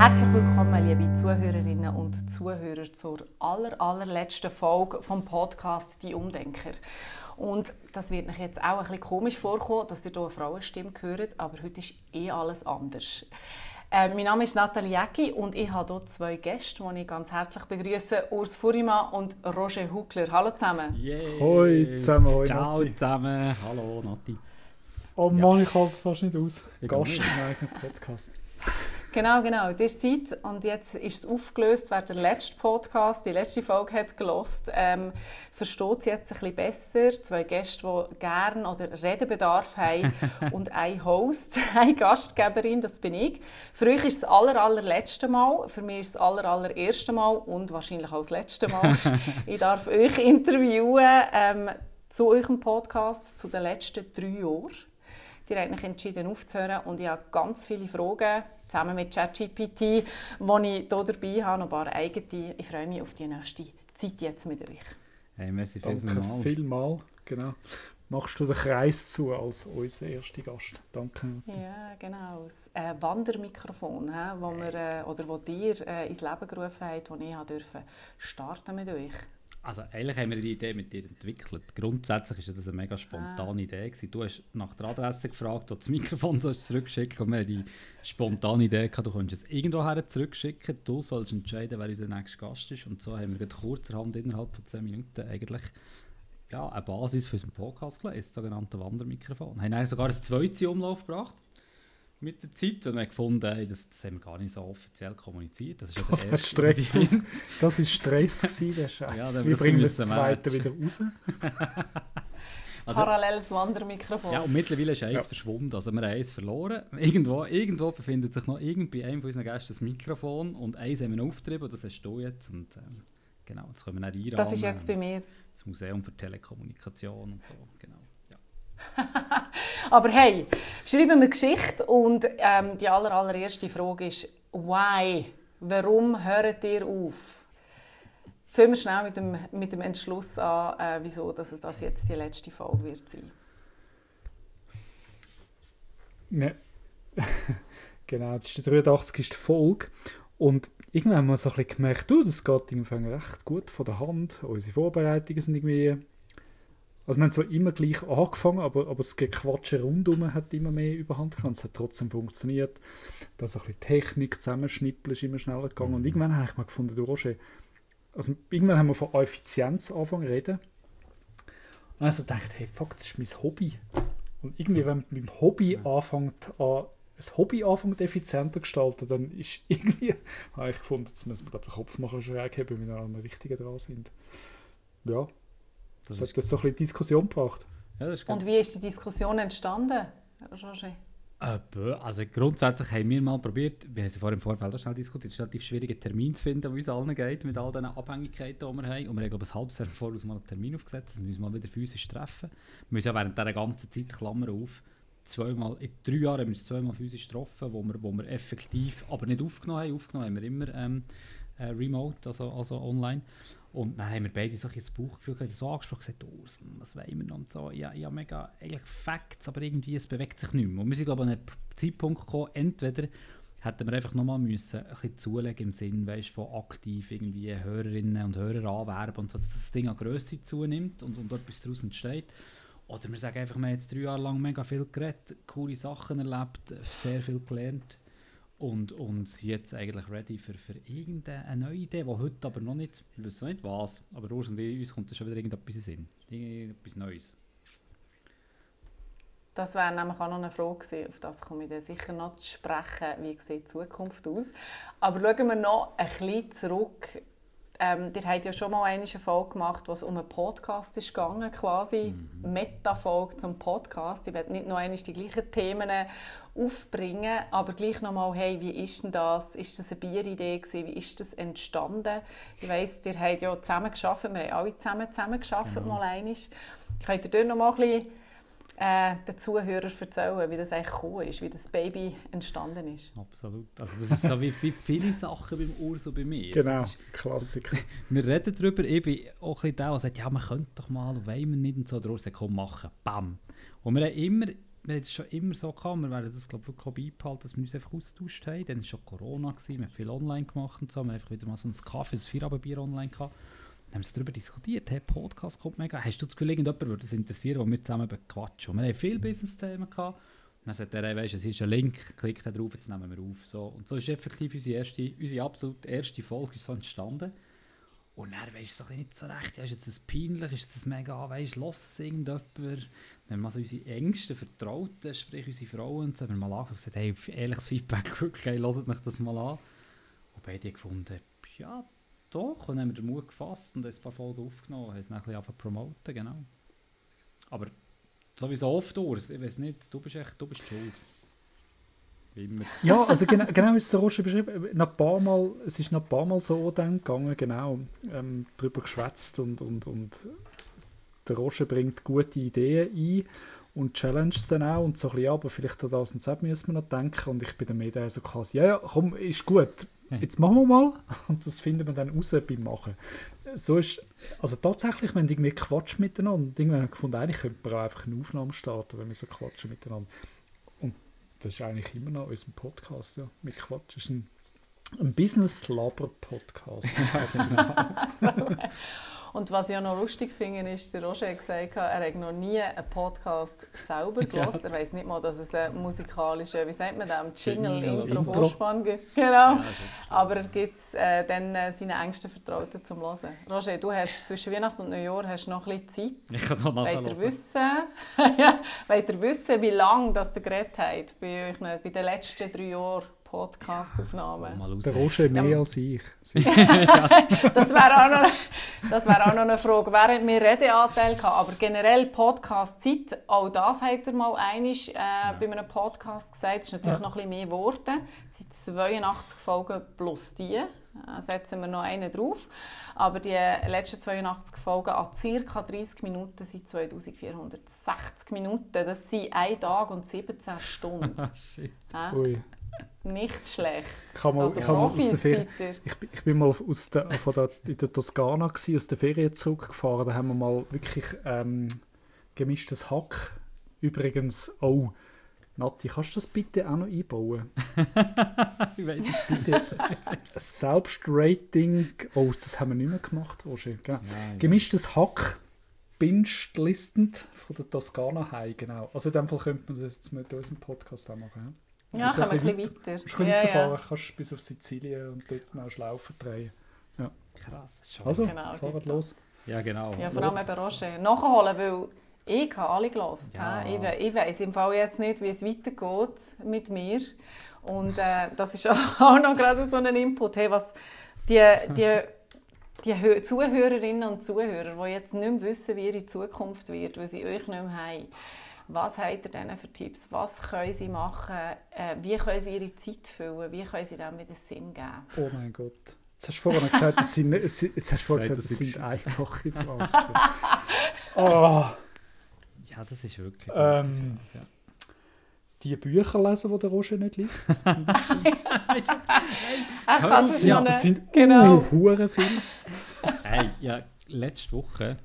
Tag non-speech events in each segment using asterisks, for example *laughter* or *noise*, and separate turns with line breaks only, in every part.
Herzlich willkommen, liebe Zuhörerinnen und Zuhörer, zur aller, allerletzten Folge vom Podcast «Die Umdenker». Und das wird euch jetzt auch ein bisschen komisch vorkommen, dass ihr hier eine Frauenstimme hört, aber heute ist eh alles anders. Äh, mein Name ist Nathalie Jäcki und ich habe hier zwei Gäste, die ich ganz herzlich begrüße: Urs Furima und Roger Huckler. Hallo zusammen.
Yeah.
Hoi zusammen, hoi
Ciao
Nati.
zusammen. Hallo Nati.
Oh Mann, ich halte es fast nicht aus.
Ich
Gast im eigenen Podcast.
Genau, genau. Ihr seid, und jetzt ist es aufgelöst, wer den letzten Podcast, die letzte Folge hat gelost, ähm, versteht es jetzt ein bisschen besser. Zwei Gäste, die gerne oder Redebedarf haben *laughs* und ein Host, *laughs* eine Gastgeberin, das bin ich. Für euch ist es das aller, allerletzte Mal, für mich ist es das aller, allererste Mal und wahrscheinlich auch das letzte Mal. *laughs* ich darf euch interviewen ähm, zu eurem Podcast, zu den letzten drei Jahren. Die haben mich entschieden aufzuhören und ich habe ganz viele Fragen zusammen mit ChatGPT, die ich hier dabei habe, noch ein paar eigene. Ich freue mich auf die nächste Zeit jetzt mit euch.
Hey, merci viel, viel
Danke
mal.
vielmal. Genau. Machst du den Kreis zu als unser erster Gast. Danke.
Ja, genau. Das äh, Wandermikrofon, hä, wo wir, äh, oder wo ihr äh, ins Leben gerufen habt, wo ich dürfen starten mit euch.
Also eigentlich haben wir die Idee mit dir entwickelt. Grundsätzlich war das eine mega
Ah.
spontane Idee. Gewesen. Du hast nach der Adresse gefragt, ob das *laughs* Mikrofon sollst zurückschicken und wir haben die spontane Idee gehabt, du könntest es irgendwo her zurückschicken, du sollst entscheiden, wer unser nächster Gast ist. Und so haben wir kurzerhand innerhalb von 10 Minuten eigentlich ja, eine Basis für unseren Podcast gelegt, das sogenannte Wandermikrofon. Wir haben sogar ein zweites Umlauf gebracht mit der Zeit und wir haben gefunden, das, das haben wir gar nicht so offiziell kommuniziert. Das ist ja der
Das
erste,
Stress aus. Das war Stress, gewesen, der *laughs* Scheiß.
Ja, dann das
bringen wir das
müssen wir
zweite wieder raus? *laughs*
Also-
Paralleles Wandermikrofon.
Ja, und mittlerweile ist eins
Ja.
verschwunden. Also wir haben eins verloren. *laughs* Irgendwo, irgendwo befindet sich noch irgend bei einem von unseren Gästen das Mikrofon und eins haben wir aufgetrieben und das hast du jetzt. Und ähm, genau, das können wir nicht einrahmen.
das ist jetzt bei mir.
Das Museum für Telekommunikation und so. Genau. Ja. *laughs*
Aber hey, schreiben wir Geschichte und ähm, die aller, allererste Frage ist, why? Warum hört ihr auf? Fangen wir schnell mit dem, mit dem Entschluss an, äh, wieso dass das jetzt die letzte Folge wird sein.
Wir- *laughs* genau, das ist die 83. Folge. Und irgendwann haben wir so ein bisschen gemerkt, du, das geht im Anfang recht gut von der Hand. Unsere Vorbereitungen sind irgendwie... Also wir haben zwar immer gleich angefangen, aber, aber das Gequatsche rundum hat immer mehr überhand genommen. Es hat trotzdem funktioniert. Das ein bisschen Technik zusammenschnippeln ist immer schneller gegangen. Und irgendwann habe ich mal gefunden, du Roger, also irgendwann haben wir von Effizienz angefangen zu reden. Und also dachte hey, fuck, das ist mein Hobby. Und irgendwie, wenn man mit dem Hobby anfängt, an, ein Hobby anfängt effizienter gestalten, dann ist *laughs* irgendwie, habe ich gefunden, jetzt müssen wir den Kopf machen schräg haben, wenn wir an einem Richtigen dran sind. Ja,
Das
hat das so ein bisschen Diskussion gebracht.
ja, das ist
Und wie ist die Diskussion entstanden, Roger?
Äh, also grundsätzlich haben wir mal probiert, wir haben es vorher im Vorfeld auch schnell diskutiert, es ist relativ schwierig, einen Termin zu finden, der uns allen geht, mit all diesen Abhängigkeiten, die wir haben. Und wir haben, glaube ich, ein halbes Jahr voraus mal einen Termin aufgesetzt, dass wir uns mal wieder physisch treffen. Wir müssen ja während dieser ganzen Zeit, Klammer auf, zweimal, in drei Jahren haben wir uns zweimal physisch getroffen, wo wir, wo wir effektiv, aber nicht aufgenommen haben. Aufgenommen haben wir immer ähm, äh, remote, also, also online. Und dann haben wir beide so ein Bauchgefühl gehabt, so angesprochen, gesagt, oh, was- wollen wir noch und so. Ja, ja, mega, eigentlich Facts, aber irgendwie, es bewegt sich nicht mehr. Und wir sind, glaube ich, an einen Zeitpunkt gekommen, entweder hätten wir einfach nochmal müssen, ein bisschen zulegen im Sinn, weißt, von aktiv irgendwie Hörerinnen und Hörer anwerben und so, dass das Ding an Größe zunimmt und, und etwas daraus entsteht. Oder wir sagen einfach, wir haben jetzt drei Jahre lang mega viel geredet, coole Sachen erlebt, sehr viel gelernt und, und sind jetzt eigentlich ready für, für irgendeine neue Idee, die heute aber noch nicht, wir wissen noch nicht was, aber Urs und ich, uns kommt da schon wieder irgendetwas in Sinn. Irgendetwas Neues.
Das wäre nämlich auch noch eine Frage gewesen, auf das komme ich dann sicher noch zu sprechen, wie sieht die Zukunft aus. Aber schauen wir noch ein bisschen zurück. Ähm, ihr habt ja schon mal eine Folge gemacht, wo es um einen Podcast ist gegangen, quasi Meta-Folge zum Podcast. Ich werde nicht noch einmal die gleichen Themen aufbringen, aber gleich noch mal, hey, wie ist denn das? Ist das eine Bieridee gewesen? Wie ist das entstanden? Ich weiss, ihr habt ja zusammen geschafft, wir haben alle zusammen zusammen geschafft mal einmal. Könnt ihr dort noch mal ein bisschen äh, den Zuhörern erzählen, wie das eigentlich gekommen ist, wie das Baby entstanden ist.
Absolut. Also das ist so wie, wie viele Sachen beim Urs und bei mir.
Genau,
Das ist,
Klassiker. *laughs*
wir reden darüber, ich bin auch ein bisschen der, der sagt, ja, man könnte doch mal, und wollen wir nicht und so. Der Urs sagt, komm, machen. Bam. Und wir haben immer wir haben es schon immer so gehabt, wir werden das glaube ich wirklich beibehalten, dass wir uns einfach austauscht haben. Dann war schon Corona, gewesen, wir haben viel online gemacht und so, wir haben einfach wieder mal so ein Kaffee, ein Feierabendbier online gehabt. Dann haben wir darüber diskutiert, hey, Podcast kommt mega. Hast du das Gefühl, irgendjemand würde das interessieren, wo wir zusammen quatschen? Und wir haben viele Business-Themen. Dann sagt er, weißt, es ist ein Link, klick da drauf, jetzt nehmen wir auf. So. Und so ist effektiv unsere, erste, unsere absolut erste Folge so entstanden. Und dann weisst du so nicht so recht, ja, ist jetzt das peinlich, ist das mega, weißt du, lässt es irgendjemand? Haben wir so unsere engsten Vertrauten, sprich unsere Frauen, so haben wir mal angefangen und gesagt, hey, ehrliches Feedback, *laughs* wirklich, hey, hört euch das mal an. Und beide haben gefunden, ja, doch, und dann haben wir den Mut gefasst und ein paar Folgen aufgenommen, haben es dann ein bisschen promoten, genau. Aber sowieso oft durch, ich weiß nicht, du bist echt, du bist schuld. Immer. *laughs*
Ja, also genau, genau ist es der Roger beschrieben. Noch ein paar Mal, es ist noch ein paar Mal so dann gegangen, genau, ähm, darüber geschwätzt und, und, und der Roger bringt gute Ideen ein und challenges dann auch und so ein bisschen, aber vielleicht an das und das müssen wir noch denken und ich bin dann mehr der so quasi, ja, ja, komm, ist gut, jetzt machen wir mal *laughs* und das finden wir dann raus beim Machen. So ist, also tatsächlich, wenn irgendwie Quatsch miteinander, irgendwann haben wir gefunden, eigentlich könnte man auch einfach eine Aufnahme starten, wenn wir so quatschen miteinander. Das ist eigentlich immer noch unser Podcast, ja, mit Quatsch. Das ist ein, ein Business-Laber-Podcast. *laughs* *laughs*
Und was ich auch noch lustig finde, ist, der Roger hat gesagt, er hat noch nie einen Podcast selber gehört. Er weiß nicht mal, dass es einen musikalischen, wie sagt man das, Jingle, Intro. Vorspann gibt. Genau.
Ja,
Aber er gibt es äh, dann äh, seinen engsten Vertrauten zum Hören. Roger, du hast zwischen Weihnachten und Neujahr hast noch ein bisschen Zeit. *laughs*
Ich kann da nachher
wissen, *laughs* ja, wollt ihr wissen, wie lange das der geredet hat bei, euch, bei den letzten drei Jahren Podcast-Aufnahmen?
Mal raus.
Der Roger mehr
Ja.
als ich. *laughs*
Das wäre auch, noch- das wär auch noch eine Frage. Während wir Redeanteil hatten, aber generell Podcast-Zeit, auch das hat er mal einig, äh, bei einem Podcast gesagt, ist natürlich
Ja.
noch ein bisschen mehr geworden. Es sind 82 Folgen plus die, äh, setzen wir noch einen drauf. Aber die letzten 82 Folgen an ca. 30 Minuten sind 2460 Minuten. Das sind ein Tag und 17 Stunden. *laughs*
Ah, shit.
Hä?
Ui.
Nicht schlecht.
Ich mal,
Also
ich aus der Ferien, ich, bin- ich bin mal aus der, von der, in der Toskana gewesen, aus der Ferien zurückgefahren. Da haben wir mal wirklich ähm, gemischtes Hack. Übrigens, oh, Nati, kannst du das bitte auch noch einbauen? *laughs*
Ich weiss es.
Bitte, das Selbstrating, oh, das haben wir nicht mehr gemacht, Roger. Genau.
Ja.
Gemischtes Hack, binge-listend von der Toskana heim, genau. Also in dem Fall könnte man das jetzt mit unserem Podcast auch machen. Ja?
Ja,
Also
kommen wir
ein
bisschen weiter.
Du kannst
Ja, ja.
kannst bis auf Sizilien und dort noch Schlaufen drehen.
Krass, das ist schon.
Also,
Genau,
fahren los.
Ja, genau.
Ja, vor allem eben Roger. Nachholen, weil ich habe alle gehört.
Ja.
Ich, we- ich weiss im Fall jetzt nicht, wie es weitergeht mit mir. Und äh, das ist *laughs* auch noch gerade so ein Input. Hey, was die, die, die Hö- Zuhörerinnen und Zuhörer, die jetzt nicht mehr wissen, wie ihre Zukunft wird, weil sie euch nicht mehr haben, was habt ihr denen für Tipps? Was können sie machen? Äh, wie können sie ihre Zeit füllen? Wie können sie dem wieder Sinn geben?
Oh mein Gott. Jetzt hast du vorhin noch gesagt, das sind, es sind- jetzt hast du vorhin
Gesagt,
gesagt, das
das
sind einfache *laughs* Fragen. oh,
Ja, das ist wirklich.
Ähm,
ja.
die Bücher lesen, die der Roger nicht liest. *laughs*
Er kann
Das
sich
sind-
noch
das sind
genau.
uh, hure viel.
Hey, ja, letzte Woche.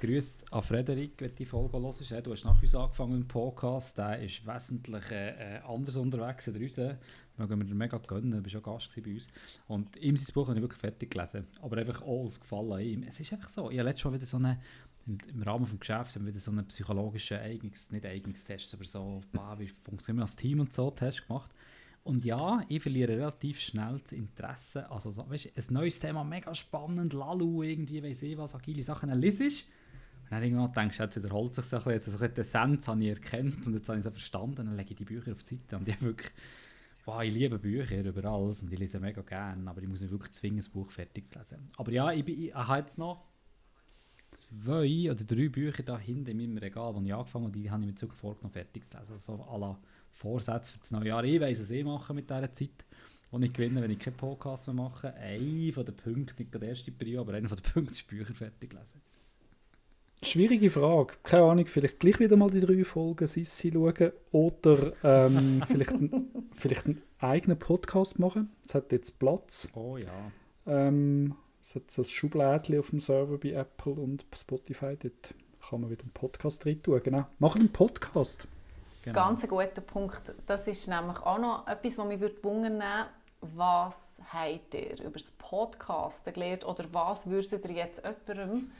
Grüß an Frederik, wenn du die Folge hörst. Du hast nach uns angefangen mit dem Podcast. Der ist wesentlich äh, äh, anders unterwegs als uns. Wir gehen wir dir mega gönnen. Du bist schon Gast bei uns. Und ihm sein Buch habe ich wirklich fertig gelesen. Aber einfach alles gefallen ihm. Es ist einfach so. Ich habe letztes Mal wieder so eine, im, Rahmen des Geschäfts haben wir wieder so einen psychologischen Eignungs-, nicht Eignungstest, aber so, bah, wie funktionieren wir als Team und so, Test gemacht. Und ja, ich verliere relativ schnell das Interesse. Also, so, weißt, ein neues Thema, mega spannend, Lalu, irgendwie, weiss ich was, agile Sachen, liest. Und dann irgendwann denkst du, jetzt wiederholt sich so ein bisschen, jetzt so ein die Essenz habe ich erkannt und jetzt habe ich es verstanden. Dann lege ich die Bücher auf die Seite und die wirklich, wow, ich liebe Bücher über alles und ich lese mega gerne, aber ich muss mich wirklich zwingen, das Buch fertig zu lesen. Aber ja, ich, bin, ich habe jetzt noch zwei oder drei Bücher da hinten in meinem Regal, die ich angefangen habe, und die habe ich mir zurück vorgenommen, fertig zu lesen. Also so à la Vorsätze für das neue Jahr. Ich weiss, was ich mache mit dieser Zeit, die ich gewinne, wenn ich keinen Podcast mehr mache. Einer von den Punkten, nicht der erste Prio, aber einer von den Punkten ist Bücher fertig lesen.
Schwierige Frage. Keine Ahnung, vielleicht gleich wieder mal die drei Folgen Sissi schauen oder ähm, *laughs* vielleicht, ein- vielleicht einen eigenen Podcast machen. Es hat jetzt Platz.
Oh ja.
Ähm, es hat so ein Schublädchen auf dem Server bei Apple und Spotify. Dort kann man wieder einen Podcast rein tun. Genau. Machen einen Podcast.
Genau. Ganz ein guter Punkt. Das ist nämlich auch noch etwas, was mich wundern würde. Was habt ihr über das Podcasten gelernt oder was würdet ihr jetzt jemandem,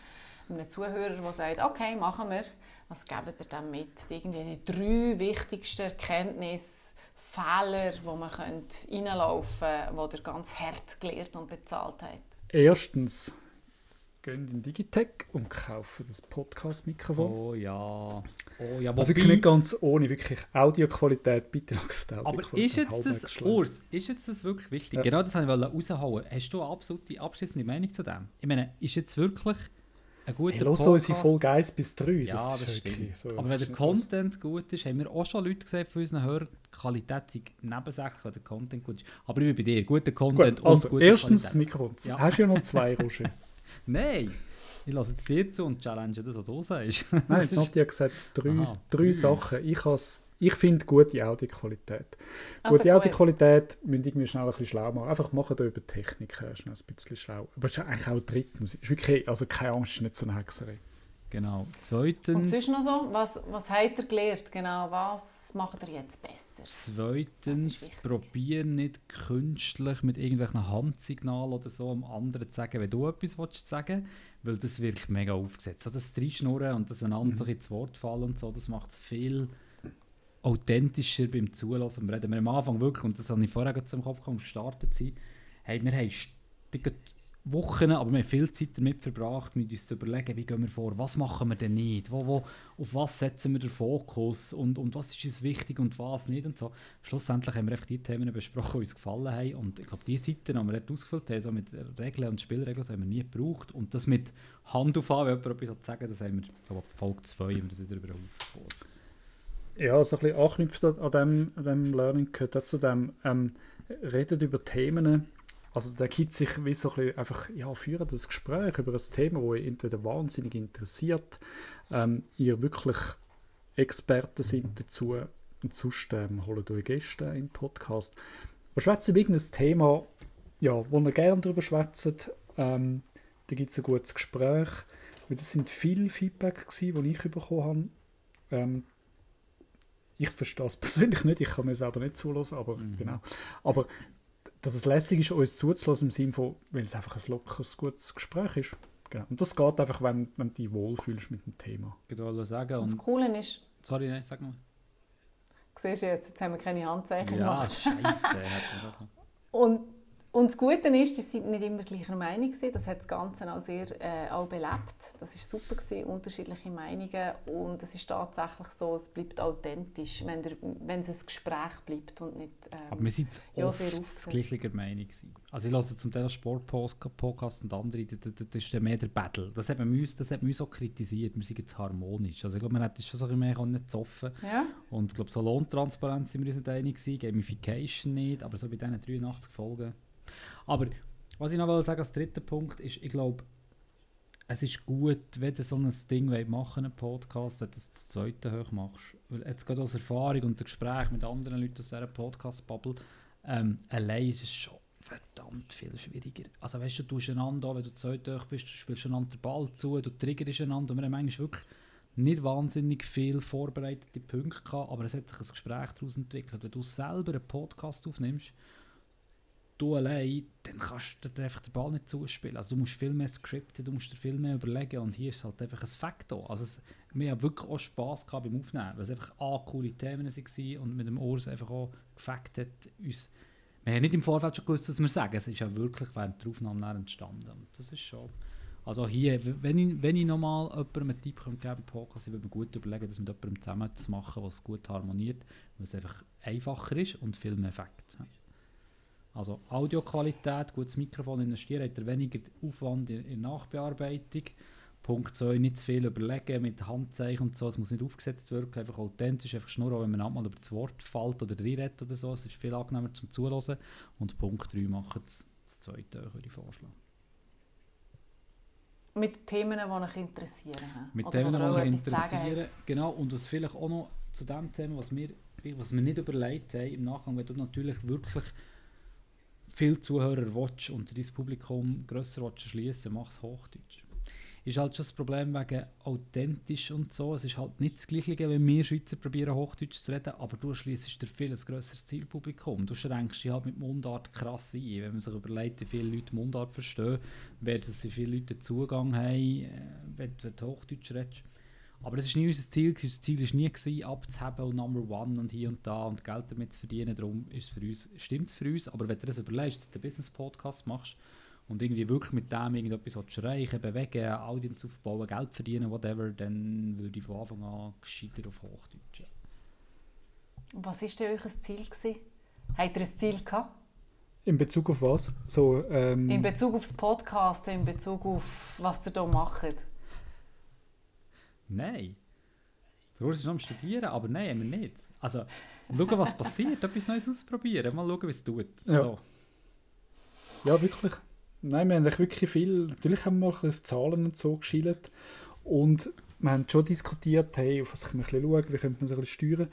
einem Zuhörer, der sagt, okay, machen wir, was gebt ihr dann mit? Irgendwie die drei wichtigsten Erkenntnisse, Fehler, wo man reinlaufen könnte, die ihr ganz hart gelernt und bezahlt habt?
Erstens, gehen in Digitech und kaufen das Podcast-Mikrofon.
Oh ja. Oh ja,
also wirklich nicht ganz ohne, wirklich Audioqualität, bitte
Aber ist jetzt das, Urs, ist jetzt das wirklich wichtig? Ja. Genau das wollte ich raushauen. Hast du eine absolute abschließende Meinung zu dem? Ich meine, ist jetzt wirklich ein guter hey,
Podcast... unsere Folge 1 bis 3.
Ja, das, das stimmt. So, Aber wenn der Content was. gut ist, haben wir auch schon Leute gesehen von unseren Hörern, die Qualität ist nebensächlich, wenn der Content gut ist. Aber ich bin bei dir, guter Content
gut, also, und gute erstens Qualität. das Mikrofon. Ja. Hast du ja noch zwei, *laughs* Roger.
Nein! Ich lasse es dir zu und challenge das, was du sagst.
Nein, *laughs* Nadja hat gesagt, drei, Aha, drei, drei. Sachen. Ich, ich finde gute Audioqualität. Also gute Audioqualität müssen irgendwie schnell ein bisschen schlau machen. Einfach machen da über Technik schnell ein bisschen schlau. Aber es ist eigentlich auch drittens. Ist wirklich, also keine Angst, ist nicht so eine Hexerei.
Genau. Zweitens...
Und sonst noch so, was, was habt ihr gelernt? Genau, was macht ihr jetzt besser?
Zweitens, probier nicht künstlich mit irgendwelchen Handsignalen oder so am anderen zu sagen, wenn du etwas willst sagen weil das wirkt mega aufgesetzt. So das Dreischnurren und das einander mhm. so ins Wort fallen und so, das macht es viel authentischer beim Zulassen. Wir reden wir am Anfang wirklich, und das habe ich vorher zum Kopf gekommen, gestartet sein, hey, wir haben Wochen, aber wir haben viel Zeit damit verbracht, mit uns zu überlegen, wie gehen wir vor, was machen wir denn nicht, wo, wo, auf was setzen wir den Fokus und, und was ist uns wichtig und was nicht und so. Schlussendlich haben wir einfach die Themen besprochen, die uns gefallen haben und ich glaube, die Seiten, die wir dort ausgefüllt haben, so mit Regeln und Spielregeln, das haben wir nie gebraucht und das mit Hand auf an, wenn jemand etwas sagen das haben wir, ich glaube, Folge 2 haben wir das wieder über
Ja, so ein bisschen anknüpft an dem, an dem Learning gehört auch zu dem, ähm, redet über Themen, also da gibt sich wie so ein einfach, ja, führen das Gespräch über ein Thema, das euch entweder wahnsinnig interessiert, ähm, ihr wirklich Experten sind dazu und sonst ähm, holt euch Gäste den Podcast. Aber schwätzt über irgendein Thema, ja, wo ihr gerne darüber schwätzt, ähm, da gibt es ein gutes Gespräch. Das sind viele Feedback, gewesen, die ich bekommen habe. Ähm, ich verstehe es *laughs* persönlich nicht, ich kann mir selber nicht zulassen, aber mhm. genau. Aber dass es lässig ist, uns zuzulassen, im Sinne von, weil es einfach ein lockeres, gutes Gespräch ist. Genau. Und das geht einfach, wenn, wenn du dich wohlfühlst mit dem Thema.
Ich wollte sagen.
Und das Coole ist...
Sorry, nein, sag mal.
Siehst du jetzt, jetzt haben wir keine Handzeichen
ja, gemacht. Ja, scheiße.
und und das Gute ist, dass sie nicht immer gleicher Meinung sind. Das hat das Ganze auch sehr äh, auch belebt. Das war super gewesen, unterschiedliche Meinungen und es ist tatsächlich so, es bleibt authentisch, wenn, der, wenn es ein Gespräch bleibt und nicht. Ähm,
Aber wir sind ja, oft sehr gleicher Meinung gewesen. Also ich höre zum Teil Sportpodcast und andere, das, das ist mehr der Battle. Das hat man uns, das hat man uns auch kritisiert. Wir sind jetzt harmonisch. Also ich glaube, man hätte schon so ein bisschen mehr zoffen.
Ja.
Und ich glaube, so Lohntransparenz sind wir uns nicht einig gewesen, Gamification nicht, aber so bei diesen 83 Folgen aber was ich noch sagen als dritter Punkt ist, ich glaube, es ist gut, wenn du so ein Ding machen einen Podcast, dass du das zweite hoch machst. Weil jetzt gerade aus Erfahrung und Gespräch mit anderen Leuten aus dieser Podcast-Bubble, ähm, allein ist es schon verdammt viel schwieriger. Also weißt du, du tust einander, wenn du zweite hoch bist, du spielst einander den Ball zu, du triggerst einander und wir haben eigentlich wirklich nicht wahnsinnig viel vorbereitete Punkte gehabt, aber es hat sich ein Gespräch daraus entwickelt. Wenn du selber einen Podcast aufnimmst, du allein, dann kannst du dir einfach den Ball nicht zuspielen. Also du musst viel mehr skripten, du musst dir viel mehr überlegen und hier ist halt einfach ein Faktor. Also es, wir haben wirklich auch Spass gehabt beim Aufnehmen, weil es einfach A, coole Themen waren und mit dem Urs einfach auch gefakt hat, uns, wir haben nicht im Vorfeld schon gewusst, was wir sagen, es ist ja wirklich während der Aufnahme entstanden und das ist schon... Also hier, wenn ich, wenn ich nochmal jemandem einen Tipp geben könnte, Podcast, ich würde mir gut überlegen, das mit jemandem zusammen zu machen, was gut harmoniert, weil es einfach einfacher ist und viel mehr Effekt hat. Also Audioqualität, gutes Mikrofon investieren, hat er weniger Aufwand in, in Nachbearbeitung. Punkt 2, nicht zu viel überlegen mit Handzeichen und so, es muss nicht aufgesetzt wirken, einfach authentisch, einfach schnurren, wenn man mal über das Wort fällt oder reinredet oder so, es ist viel angenehmer zum Zuhören. Und Punkt 3, machen das, das zweite, würde ich vorschlagen.
Mit Themen, die euch interessieren.
Mit Themen, die euch interessieren, genau. Und was vielleicht auch noch zu dem Thema, was wir, was wir nicht überlegt haben im Nachgang, wenn du natürlich wirklich viel Zuhörer willst und dein Publikum grösser schließen mach es Hochdeutsch. ist halt schon das Problem wegen authentisch und so. Es ist halt nicht das Gleiche, wenn wir Schweizer probieren, Hochdeutsch zu reden, aber du schließt dir viel ein grösseres Zielpublikum. Du schränkst dich halt mit Mundart krass ein. Wenn man sich überlegt, wie viele Leute Mundart verstehen, versus wie viele Leute Zugang haben, äh, wenn du Hochdeutsch redest. Aber das war nie unser Ziel. Das Ziel war nie, gewesen, abzuheben und Number One und hier und da und Geld damit zu verdienen. Darum ist es für uns, stimmt es für uns. Aber wenn du das überlegst, dass du einen Business-Podcast machst und irgendwie wirklich mit dem irgendetwas erreichen bewegen, Audience aufbauen, Geld verdienen, whatever, dann würde ich von Anfang an gescheiter auf Hochdeutsch.
Was war denn euer Ziel? Gewesen? Habt ihr ein Ziel gehabt?
In Bezug auf was? So, ähm,
in Bezug auf das Podcast, in Bezug auf was ihr hier macht?
Nein. Der Urs ist noch am Studieren, aber nein, haben wir nicht. Also, schauen, was passiert, etwas Neues ausprobieren, mal schauen, wie es tut.
Ja.
So.
ja, wirklich. Nein, wir haben wirklich viel, natürlich haben wir mal Zahlen und so geschielt und wir haben schon diskutiert, hey, auf was können wir ein bisschen schauen, wie könnte man das ein bisschen steuern.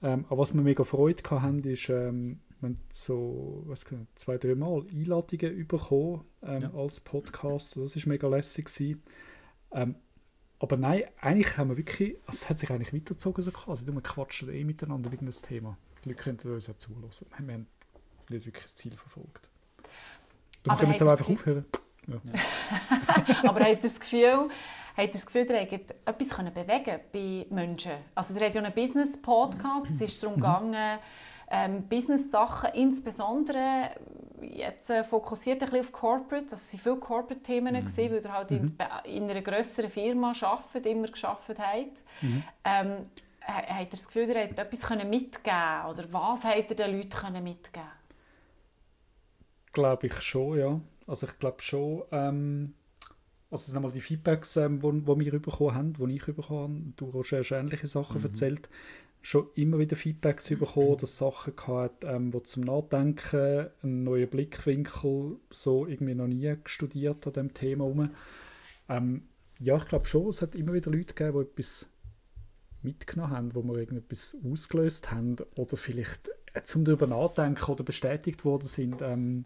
Ähm, aber was wir mega Freude hatten, ist, ähm, wir haben so was kann, zwei, drei Mal Einladungen bekommen ähm,
Ja.
als Podcast. Das war mega lässig. gewesen. Ähm, aber nein, eigentlich haben wir wirklich, also es hat sich eigentlich weitergezogen so quasi. Wir quatschen eh miteinander wegen das Thema. Die Leute könnten uns ja zulassen. Wir haben nicht wirklich das Ziel verfolgt. Darum
Aber
können wir jetzt
ihr
einfach aufhören. *laughs*
Aber habt ihr das Gefühl, habt ihr das Gefühl, ihr etwas bewegen bei Menschen? Also ihr habt ja einen Business-Podcast, es ist darum gegangen, ähm, Business-Sachen, insbesondere jetzt äh, fokussiert ein bisschen auf Corporate, das waren viele Corporate-Themen, mhm. gewesen, weil ihr halt in, in einer grösseren Firma arbeitet, immer gearbeitet habt. Ähm, ha- habt ihr das Gefühl, ihr habt etwas können mitgeben Oder was habt ihr den Leuten können mitgeben?
Glaube ich schon, ja. Also ich glaube schon, ähm, also das sind einmal die Feedbacks, ähm, die wo wir bekommen haben, die ich bekommen habe, du Roger hast ähnliche Sachen erzählt, schon immer wieder Feedbacks bekommen, dass Sachen gehabt, ähm, die zum Nachdenken, einen neuen Blickwinkel so irgendwie noch nie studiert an dem Thema herum. Ähm, ja, ich glaube schon, es hat immer wieder Leute gegeben, die etwas mitgenommen haben, wo wir irgendetwas ausgelöst haben oder vielleicht äh, zum darüber nachdenken oder bestätigt worden sind, ähm,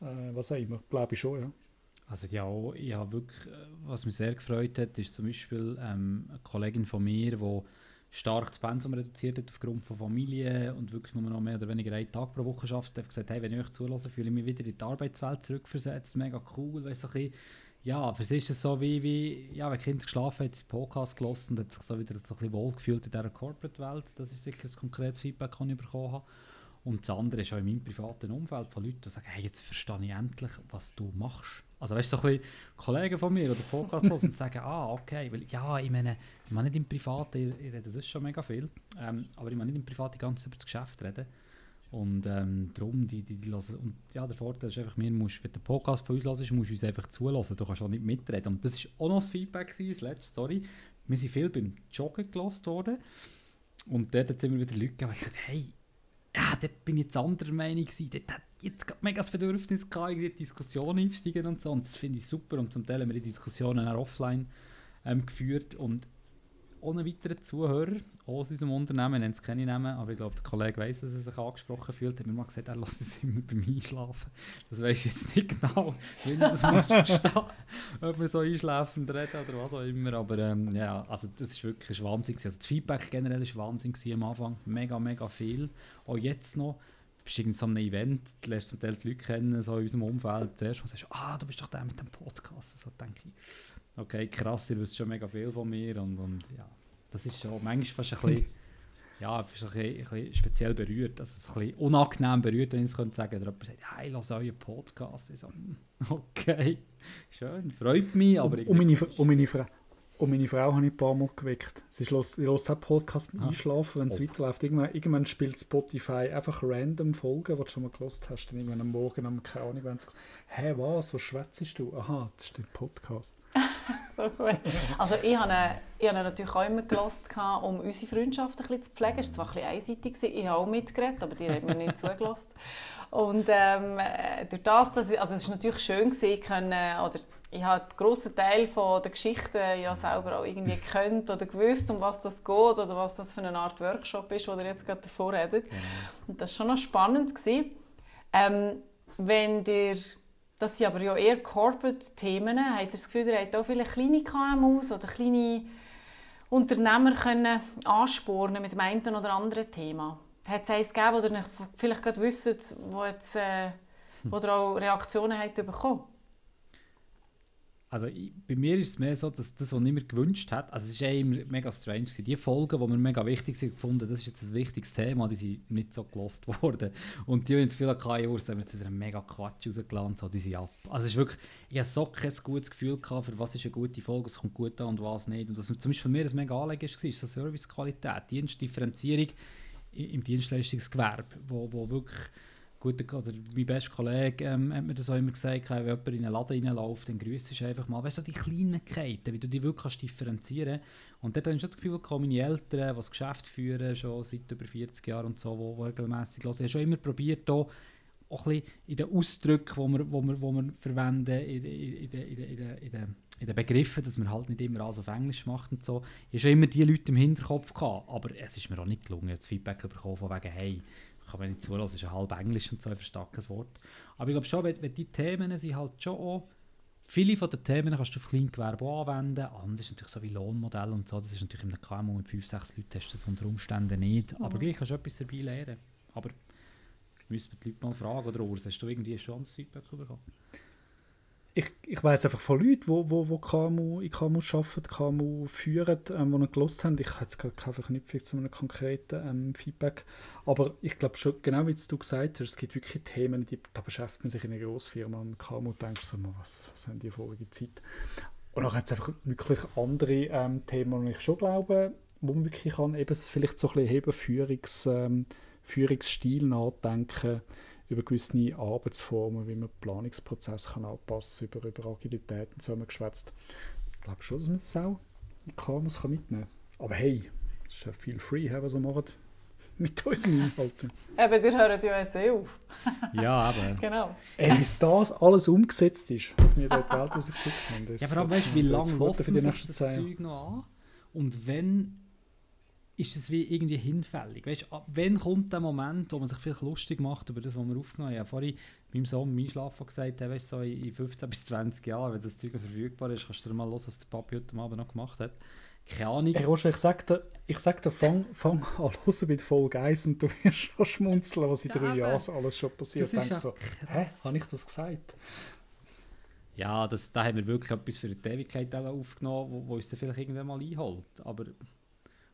äh, was auch immer, glaube ich schon, ja.
Also ja, ich habe wirklich, äh, was mich sehr gefreut hat, ist zum Beispiel ähm, eine Kollegin von mir, die stark das Pensum reduziert hat aufgrund von Familie und wirklich nur noch mehr oder weniger einen Tag pro Woche schafft, hat gesagt, hey, wenn ich euch zulasse, fühle ich mich wieder in die Arbeitswelt zurückversetzt, mega cool, weißt du, so ja, für sie ist es so wie, wie ja, wenn Kind geschlafen hat, sie Podcast gelassen und hat sich so wieder so ein bisschen wohlgefühlt in dieser Corporate-Welt, das ist sicher ein konkretes Feedback, das ich bekommen habe. Und das andere ist auch in meinem privaten Umfeld von Leuten, die sagen, hey, jetzt verstehe ich endlich, was du machst. Also weißt du, so ein bisschen Kollegen von mir oder Podcast hören und sagen, ah, okay, weil ja, ich meine, ich meine nicht im Privaten, ich, ich rede sonst schon mega viel, ähm, aber ich meine nicht im Privaten Zeit über das Geschäft reden. Und ähm, darum, die, die, die hören, und ja, der Vorteil ist einfach, mir musst, wenn der Podcast von uns hörst, musst du uns einfach zulassen, du kannst auch nicht mitreden. Und das war auch noch das Feedback, das letzte, sorry. Wir sind viel beim Joggen gelassen worden und dort es immer wieder Leute gegeben, die gesagt hey, ja, dort bin ich jetzt anderer Meinung gewesen. Dort hat jetzt gerade mega das Bedürfnis gehabt, in die Diskussion einsteigen und so. Und das finde ich super. Und zum Teil haben wir die Diskussionen auch offline ähm, geführt. Und ohne weiteren Zuhörer aus unserem Unternehmen, nennen es keine Namen, aber ich glaube, der Kollege weiss, dass er sich angesprochen fühlt, hat mir mal gesagt, er lässt es immer beim Einschlafen. Das weiss ich jetzt nicht genau, wie ich das muss verstehen, ob wir so einschläfend reden oder was auch immer, aber ähm, ja, also das ist wirklich ein Wahnsinn gewesen. Also das Feedback generell war Wahnsinn gewesen am Anfang, mega, mega viel. Auch jetzt noch, bist in so einem Event, du lernst zum Teil die Leute kennen, so in unserem Umfeld, zuerst mal sagst du, ah, du bist doch der mit dem Podcast, so denke ich, okay, krass, ihr wisst schon mega viel von mir und, und ja, das ist schon manchmal fast ein bisschen, *laughs* ja, fast ein bisschen, ein bisschen speziell berührt, also ein bisschen unangenehm berührt, wenn ich es könnte sagen, oder jemand sagt, hey, lass euren Podcast, ich so, hm, *laughs* okay, schön, freut mich, aber
Und meine, und, meine Frau, und meine Frau habe ich ein paar Mal geweckt. Sie hört den Podcast beim
Ah.
Einschlafen, wenn es
Oh.
weiterläuft. Irgendwann, irgendwann spielt Spotify einfach random Folgen, die du schon mal gelost hast. Dann irgendwann am Morgen, am, keine Ahnung, wenn sie hä, was, was schwätzt du? Aha, das ist der Podcast. *laughs*
So gut. Also ich habe, ich habe natürlich auch immer gelost, um unsere Freundschaft ein bisschen zu pflegen. Es war zwar ein bisschen einseitig, ich habe auch mitgeredet, aber die haben mir nicht *laughs* zugelassen. Und ähm, äh, durch das, dass ich, also es ist natürlich schön gewesen, können, oder ich habe einen grossen Teil von der Geschichte ja selber auch irgendwie gekannt oder gewusst, um was das geht oder was das für eine Art Workshop ist, wo ihr jetzt gerade davor redet. Und das war schon noch spannend. Gewesen. Ähm, wenn ihr das sind aber ja eher Corporate-Themen. Habt ihr das Gefühl, ihr habt auch viele kleine KMUs oder kleine Unternehmer können anspornen mit dem einen oder anderen Thema? Hat es eins gegeben, wo ihr vielleicht gerade wisst, wo, jetzt, äh, wo ihr auch Reaktionen habt bekommen?
Also ich, bei mir ist es mehr so, dass das, was ich mir gewünscht habe, also es ist immer mega strange. Die Folgen, die mir mega wichtig sind, gefunden, das ist jetzt ein wichtiges Thema, die sind nicht so gelost *laughs* worden. Und die, die jetzt viele KI haben wir jetzt einen mega Quatsch rausgeladen, so, die sind ab. Also es ist wirklich, ich habe so kein gutes Gefühl gehabt, für was ist eine gute Folge, es kommt gut an und was nicht. Und was zum Beispiel für mich ein mega Anliegen war, ist so Servicequalität, Dienstdifferenzierung im Dienstleistungsgewerbe, wo, wo wirklich guter, oder mein bester Kollege ähm, hat mir das auch immer gesagt, wenn jemand in einen Laden reinläuft, dann grüßt du einfach mal. Weißt du, die Kleinigkeiten, wie du die wirklich differenzieren kannst. Und dort habe ich schon das Gefühl, dass meine Eltern, die das Geschäft führen, schon seit über 40 Jahren und so, wo, wo regelmässig hören, haben schon immer probiert, hier auch ein bisschen in den Ausdrücken, die wir, wo wir, wo wir verwenden, in, in, in, in, in den in den Begriffen, dass man halt nicht immer alles auf Englisch macht und so. Ich hatte schon immer die Leute im Hinterkopf, gehabt, aber es ist mir auch nicht gelungen, das Feedback bekommen von wegen, hey, kann man nicht zulassen, es ist ein halb Englisch und so, ein starkes Wort. Aber ich glaube schon, wenn, wenn die Themen sind halt schon auch, viele von den Themen kannst du auf Kleingewerbe anwenden, anders natürlich so wie Lohnmodell und so, das ist natürlich in einem KMU mit 5, 6 Leuten hast du das unter Umständen nicht, mhm. aber gleich kannst du etwas dabei lernen. Aber müssen wir die Leute mal fragen, oder Urs, hast du irgendwie schon das Feedback bekommen?
Ich, ich weiß einfach von Leuten, wo, wo, wo KMU, in KMU arbeiten, KMU führen, ähm, die noch gelost haben. Ich habe jetzt keine Verknüpfung zu einem konkreten ähm, Feedback. Aber ich glaube schon, genau wie du gesagt hast, es gibt wirklich Themen, die, da beschäftigt man sich in einer Grossfirma und KMU denkt so, was, was haben die vorige Zeit? Und dann hat es einfach wirklich andere ähm, Themen, die ich schon glaube, wo man wirklich kann, eben vielleicht so ein bisschen Führungs, ähm, Führungsstil nachdenken über gewisse Arbeitsformen, wie man Planungsprozesse kann anpassen kann, über, über Agilität und so haben wir geschwätzt. Ich glaube schon, dass man das auch in Kamus kann mitnehmen kann. Aber hey, es ist ja viel free, was wir machen *laughs* mit unserem Inhalt.
Eben, ihr hört ja jetzt eh auf. *laughs*
ja, aber.
Genau.
Ey, bis das alles umgesetzt ist, was wir dort Welt rausgeschickt haben.
Ja, aber weißt du, wie lange man sich das Zeug noch an? Und wenn ist es wie irgendwie hinfällig. Weißt, ab wann kommt der Moment, wo man sich vielleicht lustig macht über das, was wir aufgenommen haben? Vorhin meinem Sohn meinem Schlafen gesagt, hey, weißt, so in 15 bis 20 Jahren, wenn das Zeug verfügbar ist, kannst du dir mal los, was der Papi heute Abend noch gemacht hat. Keine Ahnung.
Hey, Roger, ich sag dir, ich sag dir fang, fang an hören mit Folge 1 und du wirst schon schmunzeln, was in ja, drei Jahren alles schon passiert. Ich denke so, hä, habe ich das gesagt?
Ja, das, da haben wir wirklich etwas für die Ewigkeit aufgenommen, wo, wo uns dann vielleicht irgendwann mal einholt. Aber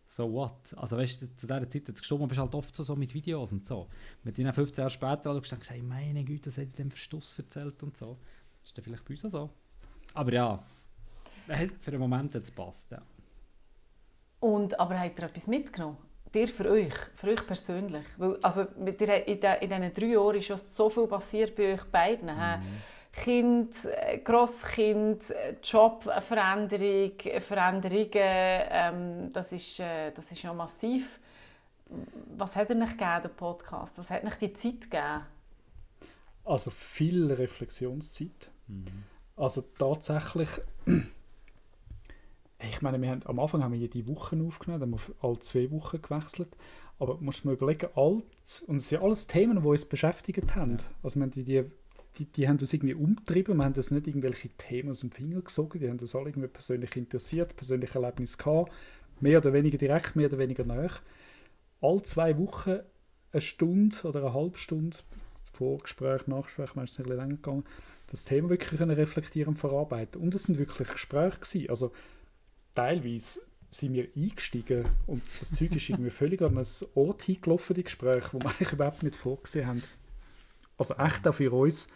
so what? Also weißt du, zu dieser Zeit jetzt gestorben bist halt oft so, so mit Videos und so. Mit denen 15 Jahre später alle gesagt, hey, meine Güte, das hat ich dem Verstoß erzählt und so. Das ist dann vielleicht bei uns auch so. Aber ja, für den Moment hat es passt, ja.
Und, aber habt ihr etwas mitgenommen? Dir für euch, für euch persönlich? Weil, also in, in diesen drei Jahren ist schon so viel passiert bei euch beiden. Mhm. Kind, äh, Grosskind, äh, Jobveränderung, Veränderungen, ähm, das, ist, äh, das ist ja massiv. Was hat er nicht gegeben, der Podcast? Was hat nicht die Zeit gegeben?
Also viel Reflexionszeit. Mhm. Also tatsächlich, *clears throat* ich meine, wir haben, am Anfang haben wir jede Woche aufgenommen, dann haben wir alle zwei Wochen gewechselt. Aber du musst mal überlegen, alt, und es sind alles Themen, die uns beschäftigt haben. Ja. Also wir haben die, die die, die haben das irgendwie umgetrieben, wir haben das nicht irgendwelche Themen aus dem Finger gesogen, die haben das alle irgendwie persönlich interessiert, persönliche Erlebnis gehabt, mehr oder weniger direkt, mehr oder weniger nach. All zwei Wochen eine Stunde oder eine halbe Stunde, Vorgespräch, Nachgespräch, es ein bisschen länger gegangen, das Thema wirklich reflektieren und verarbeiten. Und es sind wirklich Gespräche gewesen. Also teilweise sind wir eingestiegen und das Zeug ist irgendwie *laughs* völlig an einem Ort hingelaufen, die Gespräche, wo wir eigentlich überhaupt nicht vorgesehen haben. Also echt auch für uns.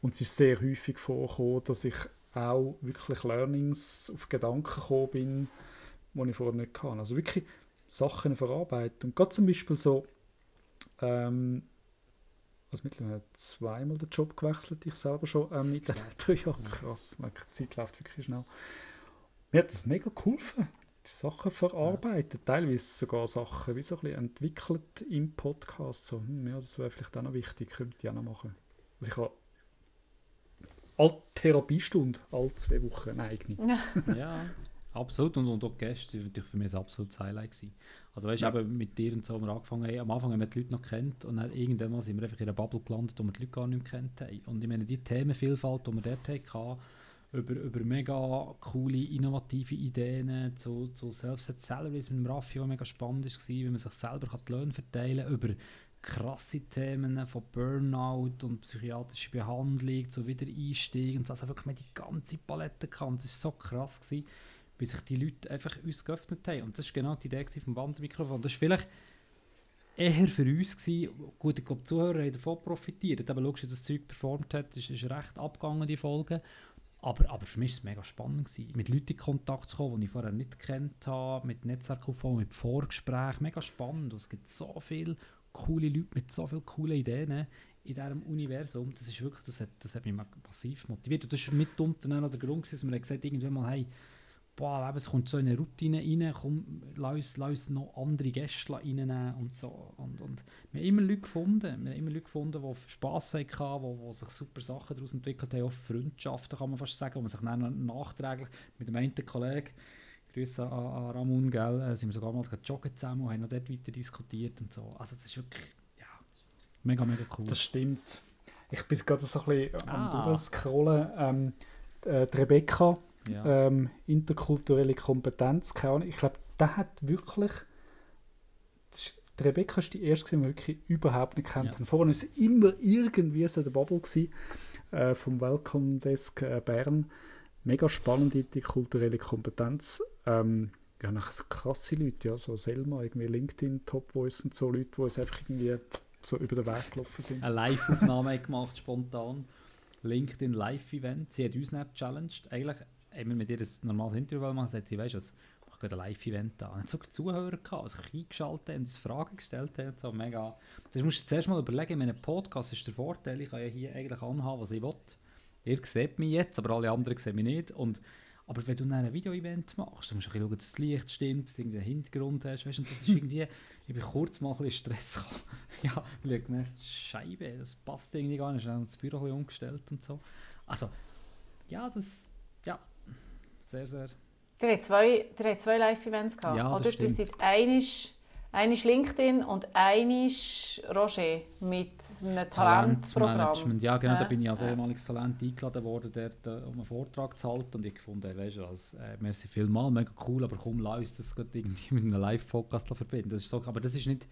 Und es ist sehr häufig vorgekommen, dass ich auch wirklich Learnings auf Gedanken gekommen bin, die ich vorher nicht kann. Also wirklich Sachen verarbeiten. Und gerade zum Beispiel so, ähm, also mittlerweile zweimal den Job gewechselt, ich selber schon ähm, mittlerweile *laughs* drei Jahre. Krass, die Zeit läuft wirklich schnell. Mir hat das mega geholfen. Sachen verarbeitet, teilweise sogar Sachen wie so ein bisschen entwickelt im Podcast. So, hm, ja, das wäre vielleicht auch noch wichtig, könnte ich auch noch machen. Also ich habe alle Therapiestunde, alle zwei Wochen eine eigene.
ja. Absolut, und, und auch die Gäste waren natürlich für mich ein absolutes Highlight. Gewesen. Also weißt du,
Ja.
mit dir und so haben wir angefangen. Am Anfang haben wir die Leute noch kennt und dann irgendwann sind wir einfach in einer Bubble gelandet, wo wir die Leute gar nicht mehr kennt haben. Und ich meine, die Themenvielfalt, die wir dort hatten, über, über mega coole, innovative Ideen zu, zu Self-Set Salaries mit Raffi, was mega spannend war, wie man sich selber kann die Löhne verteilen kann, über krasse Themen von Burnout und psychiatrische Behandlung zu Wiedereinstieg und so. Also wirklich die ganze Palette. Und das war so krass, gewesen, wie sich die Leute einfach uns geöffnet haben. Und das war genau die Idee vom Wandermikrofon. Das war vielleicht eher für uns gewesen. Gut, ich glaube, die Zuhörer haben davon profitiert. Aber schaust, wie das Zeug performt hat, ist, ist recht abgegangen, die Folge. Aber, aber für mich war es mega spannend, gewesen, mit Leuten in Kontakt zu kommen, die ich vorher nicht gekannt habe, mit Netzwerkaufbau, mit Vorgesprächen. Mega spannend. Und es gibt so viele coole Leute mit so vielen coolen Ideen in diesem Universum. Das, ist wirklich, das, hat, das hat mich massiv motiviert. Und das war mitunter der Grund, dass wir gesagt haben, irgendwann mal, hey, boah, es kommt so in eine Routine rein, komm, lass uns, lass uns noch andere Gäste reinnehmen und so. Und, und wir haben immer Leute gefunden, wir haben immer Leute gefunden, die Spass hatten, die, die sich super Sachen daraus entwickelt haben, auch Freundschaften, kann man fast sagen, wo man sich dann nachträglich mit dem einen Kollegen, Grüße an, an Ramon, gell, äh, sind wir sogar mal joggen zusammen und haben noch dort weiter diskutiert und so. Also das ist wirklich, ja, mega, mega cool.
Das stimmt. Ich bin gerade so ein bisschen
Ah.
am Durchscrollen. Ähm, äh, die Rebecca,
ja.
ähm, interkulturelle Kompetenz, keine Ahnung. Ich glaube, der hat wirklich. ist- Die Rebecca war die erste, die wir wirklich überhaupt nicht kennt.
Ja.
war es immer irgendwie so der Bubble gewesen, äh, vom Welcome Desk äh, Bern. Mega spannende interkulturelle Kompetenz. Ähm, ja, nachher so krasse Leute, ja, so Selma, irgendwie LinkedIn Top Voice und so Leute, die uns einfach irgendwie so über den Weg gelaufen sind.
eine Live-Aufnahme gemacht, spontan. LinkedIn Live-Event. Sie hat uns nicht challenged. Eigentlich wir mit ihr ein normales Interview machen. Hat sie, weißt du, was, mach gerade ein Live-Event an. Und hat sogar Zuhörer gehabt, sich eingeschaltet und Fragen gestellt haben. und So mega. Das musst du zuerst mal überlegen. In einem Podcast ist der Vorteil, ich kann ja hier eigentlich anhaben, was ich will. Ihr seht mich jetzt, aber alle anderen sehen mich nicht. Und, aber wenn du dann ein Video-Event machst, dann musst du ein bisschen schauen, dass das Licht stimmt, dass du irgendeinen Hintergrund hast. Weißt, und das ist *laughs* irgendwie, ich bin kurz mal ein bisschen Stress gekommen. *laughs* ja, weil ich gemerkt Scheibe, das passt irgendwie gar nicht. Ich habe das Büro ein bisschen umgestellt und so. Also, ja, das, sehr, sehr.
Ihr habt zwei, ihr habt zwei Live-Events gehabt.
Ja, das
oder?
stimmt.
Ihr seid einisch, einisch LinkedIn und einisch Roger mit einem.
Talentmanagement. Ja, genau, da
Ja,
bin ich als
ja.
ehemaliges Talent eingeladen worden, dort, um einen Vortrag zu halten. Und ich fand, weißt du, als, äh, merci vielmal, mega cool, aber komm, lass uns das irgendwie mit einem Live-Podcast verbinden. Das ist so, aber das ist nicht.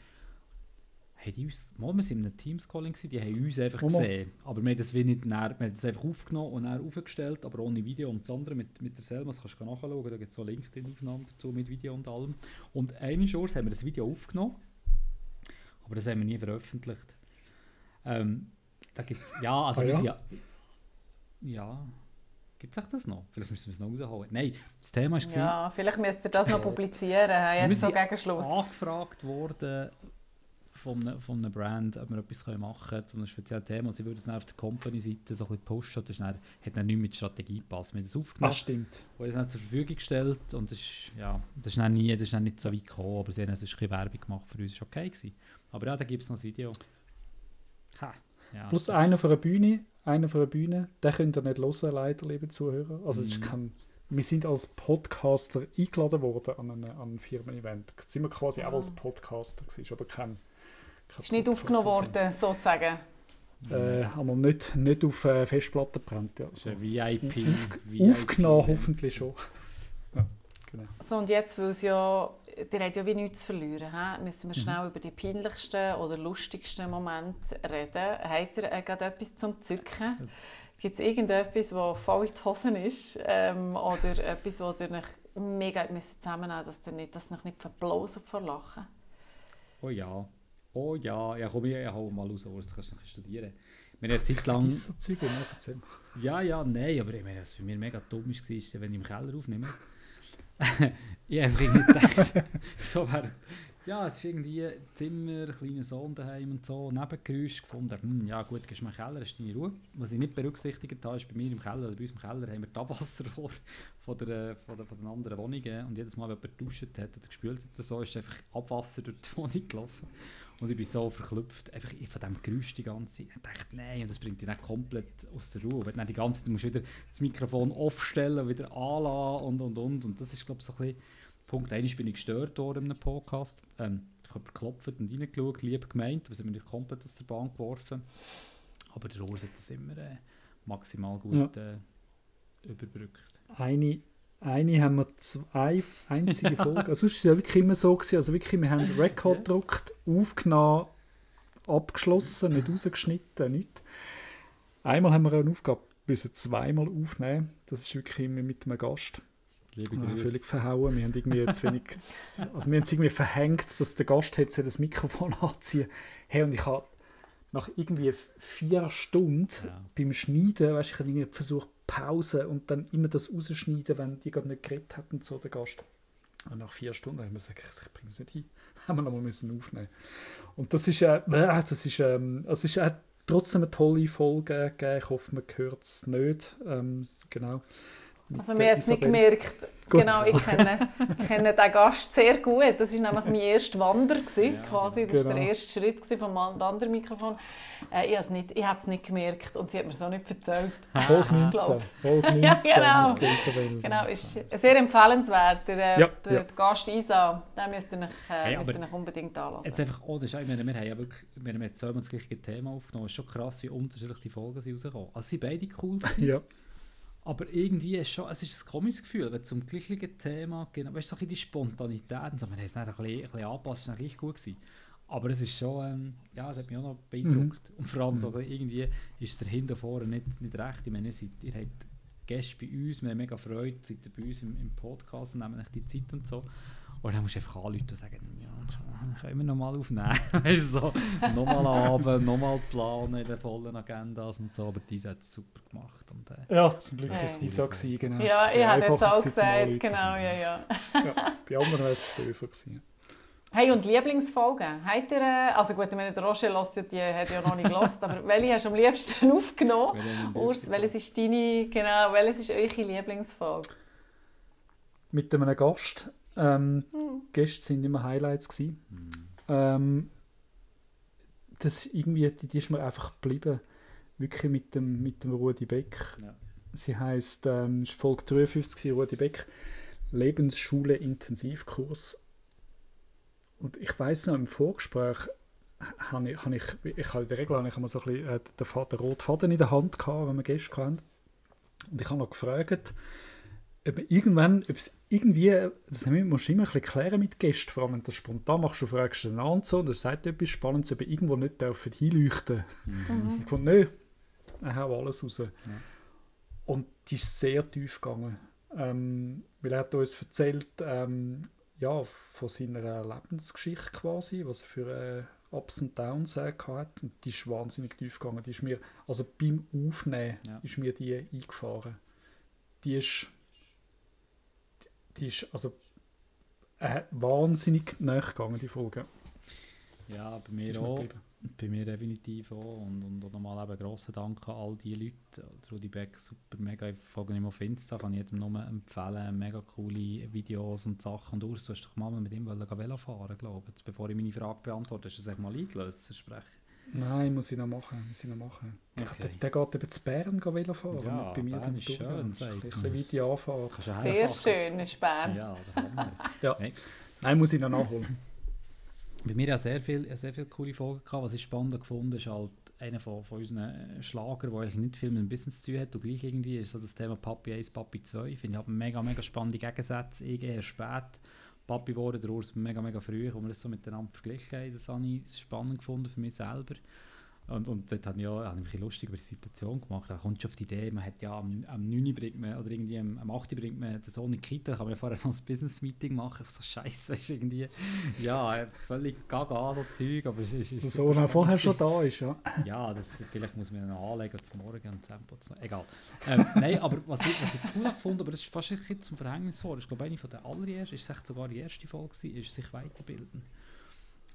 Die uns, mal, wir waren in einem Teams-Calling, die haben uns einfach
Oh,
gesehen. Aber wir haben das wie nicht näher, wir haben das einfach aufgenommen und dann aufgestellt, aber ohne Video. Und das andere mit, mit der Selma, das kannst du nachschauen, da gibt es so LinkedIn-Aufnahmen dazu mit Video und allem. Und eine Chance haben wir das Video aufgenommen, aber das haben wir nie veröffentlicht. Ähm, da gibt ja, also
Ah, ja?
ja. Ja. Gibt es das noch? Vielleicht müssen wir es noch rausholen. Nein, das Thema war,
Ja, vielleicht müsst ihr das noch publizieren.
wir
Jetzt so
sind
gegen Schluss.
angefragt worden von, einem- von einer Brand, ob wir etwas können machen können zu einem speziellen Thema. Sie würden es dann auf der Company-Seite so ein bisschen pushen. Das dann, hat dann nicht mit Strategie gepasst. Wir haben das
Ah,
aufgenommen,
stimmt.
und dann zur Verfügung gestellt und das ist, ja, das ist dann nie, das ist dann nicht so weit gekommen, aber sie haben natürlich ein Werbung gemacht, für uns war okay gewesen. Aber ja, da gibt es noch ein Video. Ha, ja.
Plus einer von der Bühne, einer von der Bühne, den könnt ihr nicht hören, leider, liebe Zuhörer. Also es
Mhm.
kein, wir sind als Podcaster eingeladen worden an ein, an ein Firmen-Event. Sind wir quasi auch als Podcaster gewesen, aber kein
Ist nicht aufgenommen worden, sozusagen.
Äh, aber nicht, nicht auf äh, Festplatte brennt. Ja.
Das ist
So.
ein VIP.
Auf,
VIP
aufgenommen hoffentlich schon. Ja, genau.
So, und jetzt, weil es ja, ihr habt ja wie nichts zu verlieren, he? müssen
Mhm.
wir schnell über die peinlichsten oder lustigsten Momente reden. Habt ihr äh, gerade etwas zum Zücken? Gibt es irgendetwas, das voll in die Hosen ist? Ähm, oder etwas, wo ihr euch mega zusammennehmen müsst, dass ihr nicht, dass ihr euch nicht verblasen vor Lachen?
Oh ja. Oh ja. Ja, komm, ich, ich hau mal raus, Urs, du kannst noch studieren. Wir haben eine Zeit lang...
So Zeug, ne?
Ja, ja, nein, aber ich meine, was für mich mega dumm ist, war, wenn ich im Keller aufnehme. *laughs* ich habe einfach irgendwie gedacht, *laughs* so während, ja, es ist irgendwie Zimmer, ein kleiner Sohn daheim und so, Nebengeräusch gefunden, hm, ja gut, gehst du in den Keller, hast deine Ruhe. Was ich nicht berücksichtigt habe, ist bei mir im Keller, oder bei uns im Keller, haben wir die Abwasserrohr von, der, von, der, von den anderen Wohnungen und jedes Mal, wenn jemand geduscht hat oder gespült hat oder so, ist einfach Abwasser durch die Wohnung gelaufen. Und ich bin so verklüpft, einfach von diesem Geräusch die ganze Zeit. Ich dachte, nein, das bringt dich dann komplett aus der Ruhe. Wenn dann die ganze Zeit, du musst wieder das Mikrofon aufstellen, wieder anlassen und, und, und. Und das ist, glaube ich, so ein bisschen Punkt. Einmal bin ich gestört worden in einem Podcast. Ähm, ich habe geklopft und reingeschaut, lieb gemeint, aber sie haben mich komplett aus der Bahn geworfen. Aber der Urs hat das immer äh, maximal gut äh, überbrückt.
Eine, eine haben wir zwei einzige *laughs* Folgen. Also sonst war es ja wirklich immer so. Gewesen. Also wirklich, wir haben einen Rekord yes. gedruckt, aufgenommen, abgeschlossen, nicht rausgeschnitten, nicht. Einmal haben wir eine Aufgabe müssen zweimal aufnehmen. Das ist wirklich immer mit einem Gast. Liebe Grüße. völlig verhauen. Wir haben irgendwie zu wenig, also wir haben es irgendwie verhängt, dass der Gast hätte das Mikrofon *laughs* anziehen. Hey, und ich habe nach irgendwie vier Stunden ja. beim Schneiden, weißt, ich habe irgendwie versucht Pause und dann immer das rausschneiden, wenn die gerade nicht geredet hatten, so der Gast. Und nach vier Stunden *laughs* haben wir gesagt, ich bringe es nicht hin. haben wir nochmal müssen aufnehmen. Und das ist, äh, das ist, ähm, das ist äh, trotzdem eine tolle Folge gegeben. Ich hoffe, man hört es nicht. Ähm, genau.
Also wir haben es nicht gemerkt. Gut. Genau, ich kenne, kenne den Gast sehr gut. Das war nämlich mein erster Wander, gewesen, ja, quasi. Das war genau. der erste Schritt vom anderen Mikrofon. Äh, ich habe es nicht, gemerkt und sie hat mir so nicht erzählt.
Folge 19. Folge 19
ja, genau. genau, ist sehr empfehlenswert. Der, äh, ja, der, ja. der Gast Isa, den müsst ihr euch, äh, hey, müsst ihr euch unbedingt anlassen.
Jetzt einfach, oh, das ist, ich meine, wir haben ja wirklich wir haben zweimal das gleiche Thema aufgenommen. Es ist schon krass, wie unterschiedlich die Folgen sind rausgekommen. Also sind beide cool
ja.
Aber irgendwie ist schon, es ist ein komisches Gefühl, wenn zum gleichen Thema, genau, weißt du, so ein die Spontanität, und so, wir haben es dann ein bisschen, ein bisschen angepasst, es war gleich gut gewesen. Aber es ist schon, ähm, ja, es hat mich auch noch beeindruckt. Mhm. Und vor allem, mhm. so, irgendwie ist es dahinter vorne nicht, nicht recht. Ich meine, ihr, seid, ihr habt Gäste bei uns, wir haben mega Freude, seid ihr bei uns im, im Podcast und nehmen euch die Zeit und so. Und dann musst du einfach anrufen und sagen, ja, können wir nochmal aufnehmen. *laughs* weißt du, so, nochmal Abend, nochmal planen in den vollen Agendas und so. Aber diese hat es super gemacht. Und, äh,
ja, zum Glück war es die so, gewesen,
genau. Ja, ich habe jetzt auch gesagt, genau, ja, ja.
ja bei anderen war es tiefer gewesen.
Hey, und Lieblingsfolgen? Habt ihr, äh, also gut, ich meine, der Roger hört, die hat ja noch nicht gelost, aber *laughs* welche hast du am liebsten *laughs* aufgenommen? Urs, welches ist deine, genau, welches ist eure Lieblingsfolge?
Mit einem Gast. Ähm, mhm. Gäste sind immer Highlights gewesen. Mhm. Ähm, das irgendwie, die, die ist mir einfach geblieben. Wirklich mit dem, mit dem Rudi Beck. Ja. Sie heisst, ähm, Folge 53, Rudi Beck, Lebensschule Intensivkurs. Und ich weiß noch, im Vorgespräch habe ich, habe ich, ich habe in der Regel habe ich immer so ein bisschen äh, den, den roten Faden in der Hand gehabt, wenn wir Gäste hatten. Und ich habe noch gefragt, irgendwann, ob es irgendwie, das musst du immer ein bisschen klären mit Gästen, vor allem wenn du das spontan machst, du fragst den an und so, und er sagt etwas Spannendes, ob er irgendwo nicht dürfen hinleuchten mhm. Ich fand, nö, er hat alles raus. Ja. Und die ist sehr tief gegangen. Ähm, weil er hat uns erzählt, ähm, ja, von seiner Lebensgeschichte quasi, was er für äh, Ups und Downs äh, hatte. Und die ist wahnsinnig tief gegangen. Die ist mir, also beim Aufnehmen ja. ist mir die eingefahren. Die ist die ist also äh, wahnsinnig nachgegangen, die Folge.
Ja, bei mir auch. Bei mir definitiv auch. Und, und, und nochmal eben grossen Dank an all die Leute. Rudi Beck, super, mega. Ich folge ihm auf Insta, kann jedem nur empfehlen. Mega coole Videos und Sachen. Und Urs, du hast doch mal mit ihm Velo fahren, glaube ich. Bevor ich meine Frage beantworte, hast du es mal eingelöst, Versprechen.
Nein, muss ich noch machen. Muss ich noch machen. Okay. Der, der, geht eben zu Bern Velo fahren.
Ja, bei mir Bern ist schön. Ein
bisschen weit die Anfahrt.
Sehr schön ist Bern.
Ja, *laughs*
ja. Nein. Nein, muss ich noch nachholen.
Bei mir hat sehr viele sehr viel coole Folgen gehabt. Was ich spannend gefunden ist halt einer von, von unseren Schlager, der eigentlich nicht viel mit dem Business zu tun hat und gleich irgendwie ist so das Thema Papi 1, Papi 2. Ich finde, ich habe mega, mega spannende Gegensätze. Ich eher spät Papi geworden, der Urs mega, mega früh, wo wir das so miteinander verglichen haben. Das habe ich spannend gefunden für mich selber. Und, und dort habe ich, ja, habe ich mich lustig über die Situation gemacht. Da kommt schon auf die Idee, man hat ja am, am 9. bringt man, oder irgendwie am, am 8. bringt man den Sohn in die Kita, da kann man ja vorher noch ein Business-Meeting machen. So scheiße, weißt du, irgendwie. Ja, völlig gaga, so Zeug. Aber es ist,
ist der Sohn auch vorher schon da ist, ja.
Ja, das, vielleicht muss man ihn noch anlegen zum Morgen und zusammenputzen. Egal. Ähm, nein, aber was ich, was ich cool fand, aber das ist fast ein bisschen zum Verhängnis vor. Ich glaube, eine von der allerersten, ist sogar die erste Folge, ist sich weiterbilden.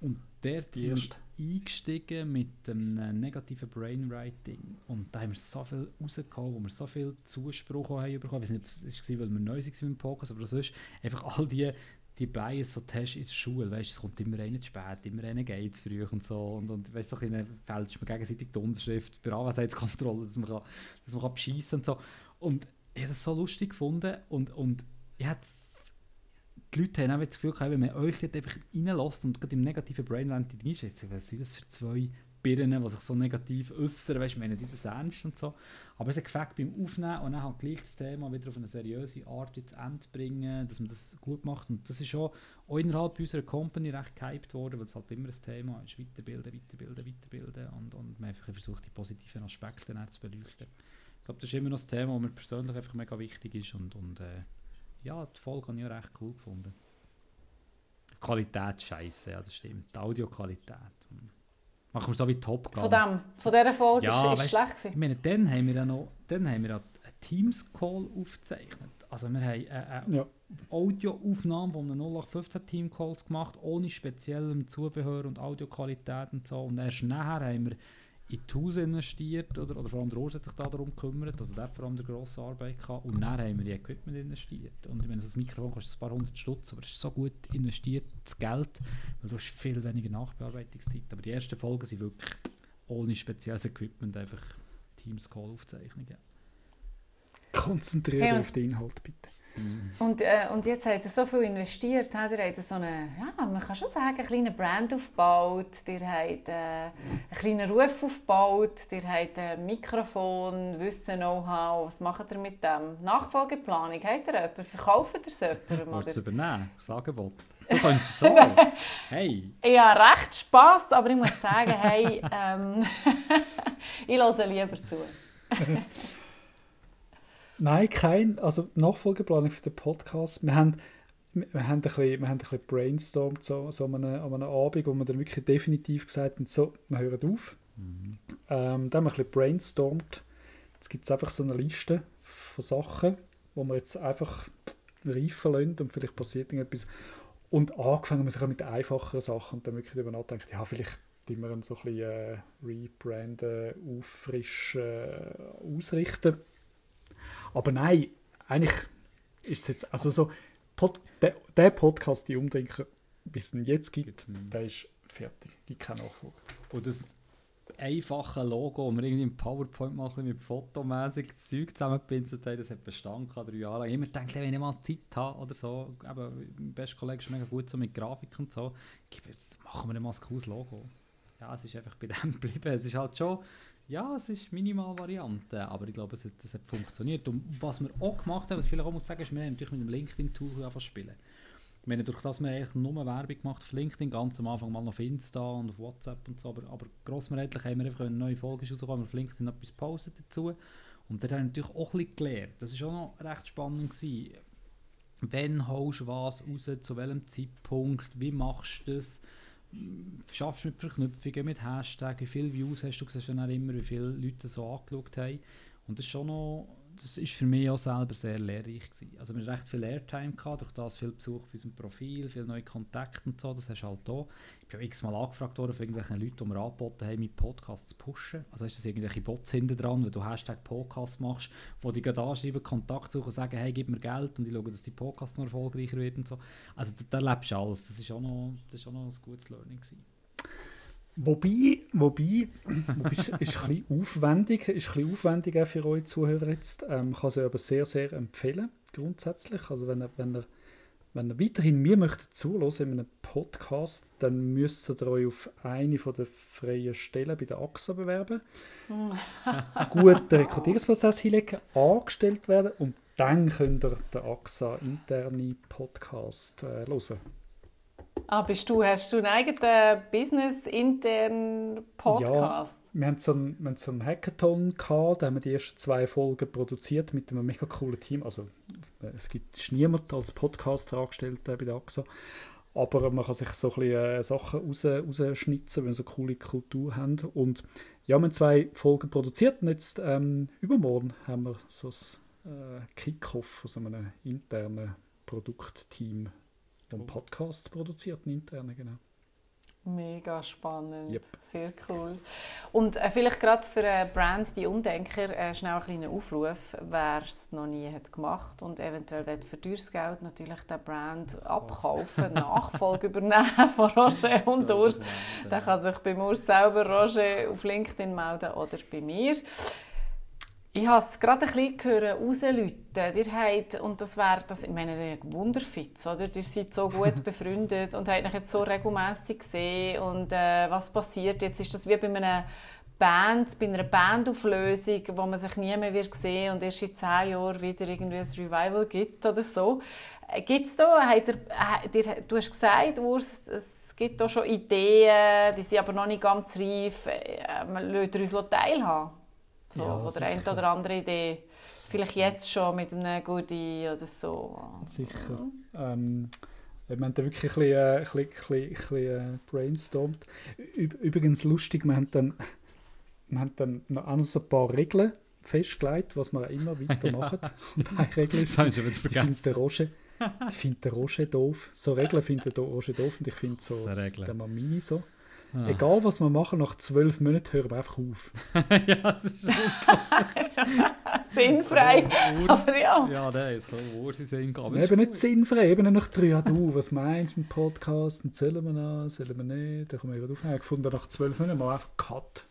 Und der ist eingestiegen mit einem negativen Brainwriting. Und da haben wir so viel rausgekommen, wo wir so viel Zuspruch haben bekommen. Ich weiß nicht, es war, weil wir neu waren mit dem Podcast, aber sonst einfach all die, die Bias so hast in der Schule, weißt, es kommt immer einer zu spät, immer einer geht zu früh und so und, und weißt, so ein bisschen fälscht man gegenseitig die Unterschrift bei Anwesenheitskontrolle, dass man, kann, dass man kann beschissen und so und ich habe das so lustig gefunden und, und ich hatte die Leute haben auch das Gefühl wenn man euch dort einfach reinlässt und gerade im negativen Brainland reinschätzt, was sind das für zwei Birnen, die sich so negativ äußern, weißt du, meinen die das ernst und so. Aber es hat gefällt beim Aufnehmen und dann halt gleich das Thema wieder auf eine seriöse Art ins Ende bringen, dass man das gut macht. Und das ist auch, auch innerhalb unserer Company recht gehypt worden, weil es halt immer ein Thema ist, weiterbilden, weiterbilden, weiterbilden und, und man einfach versucht, die positiven Aspekte zu beleuchten. Ich glaube, das ist immer noch das Thema, das mir persönlich einfach mega wichtig ist und, und äh, ja, die Folge habe ich auch recht cool gefunden. Qualität scheiße, ja, das stimmt. Die Audioqualität. Hm. Machen wir so wie Top
Gun. Von dem, von dieser Folge
ja,
ist, ist schlecht gewesen.
Ich meine, dann haben wir ja noch, dann haben wir ja einen Teams-Call aufgezeichnet. Also wir haben eine, ja. Audioaufnahme von einem 0815 Team-Calls gemacht, ohne speziellem Zubehör und Audioqualität und so. Und erst nachher haben wir in Tools investiert, oder, oder vor allem der Urs hat sich da darum gekümmert, also der hat vor allem eine grosse Arbeit gehabt und dann haben wir in Equipment investiert. Und ich meine, das Mikrofon kostet ein paar hundert Stutz, aber es ist so gut investiert, das Geld, weil du hast viel weniger Nachbearbeitungszeit. Aber die ersten Folgen sind wirklich ohne spezielles Equipment, einfach Teams-Call-Aufzeichnungen.
Konzentriert hey, auf den Inhalt, bitte.
Mhm. Und, äh, und jetzt hat er so viel investiert, hat er hat so eine, ja, man kann schon sagen, eine kleine Brand aufgebaut, der hat äh, einen kleinen Ruf aufgebaut, der hat ein Mikrofon, Wissen, Know-how, was macht er mit dem? Nachfolgeplanung, hat er jemanden? Verkauft er es jemandem?
Wolltest du übernehmen, das Angebot? *laughs* Du kannst so, hey.
Habe recht Spass, aber ich muss sagen, hey, ähm, *laughs* ich höre lieber zu. *laughs*
Nein, kein. Also Nachfolgeplanung für den Podcast. Wir haben, wir haben, ein, bisschen, wir haben ein bisschen brainstormt so, so an, einem, an einem Abend, wo wir dann wirklich definitiv gesagt haben, so, wir hören auf. Mhm. Ähm, dann haben wir ein bisschen brainstormt. Jetzt gibt es einfach so eine Liste von Sachen, wo wir jetzt einfach reifen lassen und vielleicht passiert irgendetwas. Und angefangen wir sich mit einfacheren Sachen und dann wirklich darüber nachdenken, ja, vielleicht wir so ein bisschen äh, rebranden, auffrischen, äh, ausrichten aber nein, eigentlich ist es jetzt, also so, Pod, der, der Podcast, die Umdenker, wie es ihn jetzt gibt, mhm. der ist fertig, gibt keine Nachfolge.
Und das einfache Logo, das wir irgendwie im PowerPoint machen, mit fotomäßig Zeug zusammenpinselt haben, das hat Bestand gehabt, drei Jahre lang. Ich immer gedacht, wenn ich mal Zeit habe oder so, eben, mein bester Kollege ist mega gut so mit Grafik und so, jetzt machen wir mal ein cooles Logo. Ja, es ist einfach bei dem *laughs* geblieben. Es ist halt schon ja, es ist minimal Variante, aber ich glaube, es hat, es hat funktioniert. Und was wir auch gemacht haben, was ich vielleicht auch muss sagen, ist, wir haben natürlich mit dem LinkedIn-Tool angefangen spielen. Wir haben durch das wir eigentlich nur Werbung gemacht auf LinkedIn, ganz am Anfang mal auf Insta und auf WhatsApp und so, aber, aber grossmehrheitlich haben wir einfach eine neue Folge rausgekommen, auf LinkedIn etwas postet dazu. Und dort haben wir natürlich auch bisschen gelernt. Das war auch noch recht spannend. Gewesen. Wann holst du was raus, zu welchem Zeitpunkt, wie machst du das? Schaffst mit Verknüpfungen, mit Hashtags, wie viele Views hast du, siehst dann immer, wie viele Leute so angeschaut haben. Und das ist schon noch, das ist für mich auch selber sehr lehrreich gewesen. Also wir hatten recht viel Airtime gehabt, durch das viel Besuch auf unserem Profil, viele neue Kontakte und so, das hast du halt da. Ich bin auch x-mal angefragt worden von irgendwelchen Leuten, die mir angeboten haben, mit Podcasts zu pushen. Also ist das irgendwelche Bots hinten dran, wenn du Hashtag Podcast machst, wo die gerade anschreiben, Kontakt suchen sagen, hey, gib mir Geld und ich schaue, dass die Podcast noch erfolgreicher wird und so. Also da, da lebst du alles. Das ist auch noch, das ist auch noch ein gutes Learning gewesen.
Wobei, wobei, wobei ist, ist ein bisschen aufwendig, ist ein bisschen aufwendig für euch Zuhörer jetzt. Ähm, kann sie aber sehr, sehr empfehlen, grundsätzlich. Also wenn ihr, wenn ihr, wenn ihr weiterhin mir möchtet zuhören in einem Podcast, dann müsst ihr euch auf eine von der freien Stellen bei der AXA bewerben. Gut den *laughs* Rekrutierungsprozess hinlegen, angestellt werden und dann könnt ihr den AXA interne Podcast äh, hören.
Ah, bist du, hast du einen eigenen business-internen Podcast?
Ja, wir haben so einen, so einen Hackathon gehabt, da haben wir die ersten zwei Folgen produziert mit einem mega coolen Team. Also es gibt niemand als Podcaster angestellt bei der AXA, aber man kann sich so ein bisschen äh, Sachen raus, rausschnitzen, wenn wir so coole Kultur haben. Und ja, wir haben zwei Folgen produziert und jetzt ähm, übermorgen haben wir so ein äh, Kick-Off von so einem internen Produktteam einen Podcast produziert, einen internen, genau.
Mega spannend.
Yep.
Sehr cool. Und äh, vielleicht gerade für eine Brand, die Umdenker, äh, schnell ein kleiner Aufruf, wer es noch nie hat gemacht und eventuell will für teures Geld natürlich den Brand abkaufen, Nachfolge *laughs* übernehmen von Roger und
So
Urs. Der kann sich bei Urs selber Roger auf LinkedIn melden oder bei mir. Ich habe es gerade ein bisschen gehört, rausläuten. Ihr habt, und das wäre, das, ich meine, ihr Wunderfitz, oder? Ihr seid so gut *laughs* befreundet und habt euch jetzt so regelmässig gesehen. Und äh, was passiert jetzt? Ist das wie bei einer Band, bei einer Bandauflösung, wo man sich nie mehr wird sehen und erst in zehn Jahren wieder irgendwie ein Revival gibt oder so. Gibt es da, habt ihr, äh, dir, du hast gesagt, Urs, es gibt da schon Ideen, die sind aber noch nicht ganz reif. Äh, man lässt uns teilhaben. So,
Ja,
von der einen oder anderen Idee. Vielleicht jetzt schon mit einem Goodie oder so.
Sicher. Ähm, wir haben da wirklich ein bisschen, äh, ein bisschen, ein bisschen, äh, brainstormt. Üb übrigens lustig, wir haben dann, wir haben dann noch auch noch so ein paar Regeln festgelegt, was wir immer *laughs* weitermachen. Und eine Regel ist,
Das ich
ich finde
vergessen.
den Roger, ich finde den Roger doof. So Regeln findet der Roger doof und ich finde so *laughs*
So Regeln.
der Mamini so.
Ah.
Egal was wir machen, nach zwölf Monaten hören wir einfach auf. *laughs*
ja, das ist schon *laughs*
Sinnfrei. Aber ja.
Ja, nein, es kann Urs in Sinn gehen. aber
eben nicht sinnfrei, eben nicht nach drei Jahren, du, was meinst du im Podcast, und sollen wir noch, sollen wir nicht, da kommen wir gerade aufnehmen, gefunden, nach zwölf Monaten mal einfach Cut.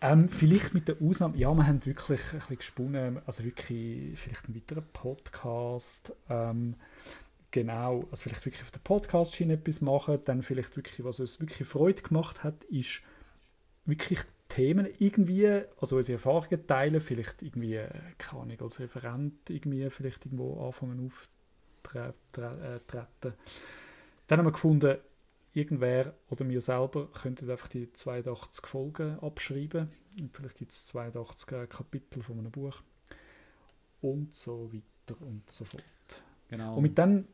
Ähm, vielleicht mit der Ausnahme, ja, wir haben wirklich ein bisschen gesponnen, also wirklich vielleicht einen weiteren Podcast, ähm, genau, also vielleicht wirklich auf der Podcast-Schiene etwas machen, dann vielleicht wirklich, was uns wirklich Freude gemacht hat, ist wirklich Themen irgendwie, also unsere Erfahrungen teilen, vielleicht irgendwie, äh, keine Ahnung, als Referent irgendwie vielleicht irgendwo anfangen auftreten. Äh. Dann haben wir gefunden, irgendwer oder wir selber könnten einfach die 82 Folgen abschreiben. Und vielleicht gibt es 82 äh, Kapitel von einem Buch. Und so weiter und so fort.
Genau.
Und mit dem,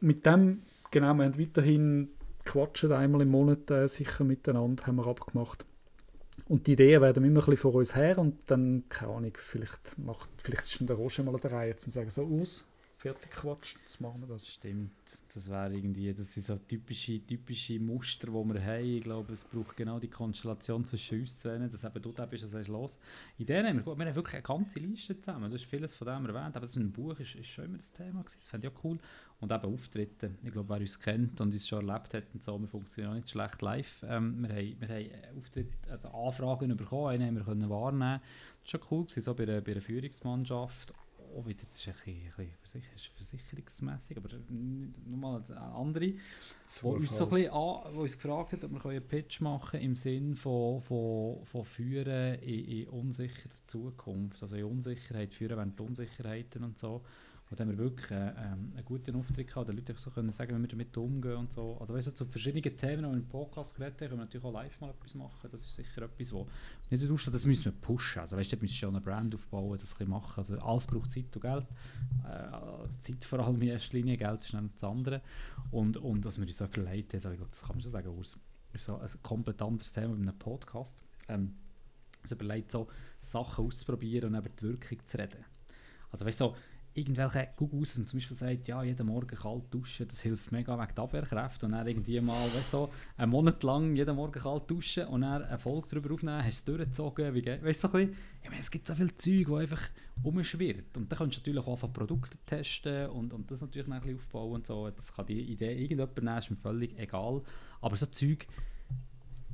mit dem, genau, wir haben weiterhin quatschen einmal im Monat äh, sicher miteinander, haben wir abgemacht. Und die Ideen werden immer ein bisschen vor uns her und dann, keine Ahnung, vielleicht, macht, vielleicht ist dann der Roger mal an der Reihe, zum sagen, so aus, fertig quatscht, jetzt machen das.
Stimmt, das wäre irgendwie, das sind so typische, typische Muster, die wir haben. Ich glaube, es braucht genau die Konstellation zwischen uns zwei, dass eben du da bist und sagst, los. Ideen haben wir, gut, wir haben wirklich eine ganze Liste zusammen, du hast vieles von dem erwähnt, aber das mit dem Buch ist, ist schon immer das Thema gewesen, das fände ich auch cool. Und eben Auftritte, ich glaube, wer uns kennt und uns schon erlebt hat und so, wir funktionieren auch nicht schlecht live. Ähm, wir haben, wir haben Auftritte, also Anfragen bekommen, einen haben wir können wahrnehmen. Das war schon cool, gewesen, so bei einer Führungsmannschaft auch wieder, das ist ein bisschen, bisschen versicherungsmässig, aber nochmal eine andere, wo uns, so ein bisschen an, wo uns gefragt hat, ob wir einen Pitch machen können im Sinn von, von, von Führen in, in unsicherer Zukunft, also in Unsicherheit, Führen während Unsicherheiten und so. Und haben wir wirklich äh, ähm, einen guten Auftritt gehabt, den Leute einfach so können sagen, wie wir damit umgehen und so. Also weißt du, zu verschiedenen Themen, die wir im Podcast geredet haben, können wir natürlich auch live mal etwas machen. Das ist sicher etwas, wo nicht aussteht, das müssen wir pushen. Also weißt du, da müsst ihr schon eine Brand aufbauen, das ein machen. Also alles braucht Zeit und Geld. Äh, Zeit vor allem in erster Linie, Geld ist dann das andere. Und, und dass wir uns so überlegt haben, also ich glaube, das kann man schon sagen, Urs, ist so ein komplett anderes Thema in einem Podcast. Ähm, uns überlegt, so Sachen auszuprobieren und über die Wirkung zu reden. Also weißt du, so, irgendwelche Google zum Beispiel sagt, ja, jeden Morgen kalt duschen, das hilft mega wegen der Abwehrkräfte. Und dann irgendwie mal, weißt so, einen Monat lang jeden Morgen kalt duschen und dann eine Folge darüber aufnehmen, hast du es durchgezogen, wie geht, weißt so ein bisschen, ich meine, es gibt so viel Zeug, das einfach umschwirrt und dann kannst du natürlich auch anfangen, Produkte testen und, und das natürlich ein bisschen aufbauen und so, das kann die Idee irgendjemand nehmen, ist mir völlig egal, aber so Zeug,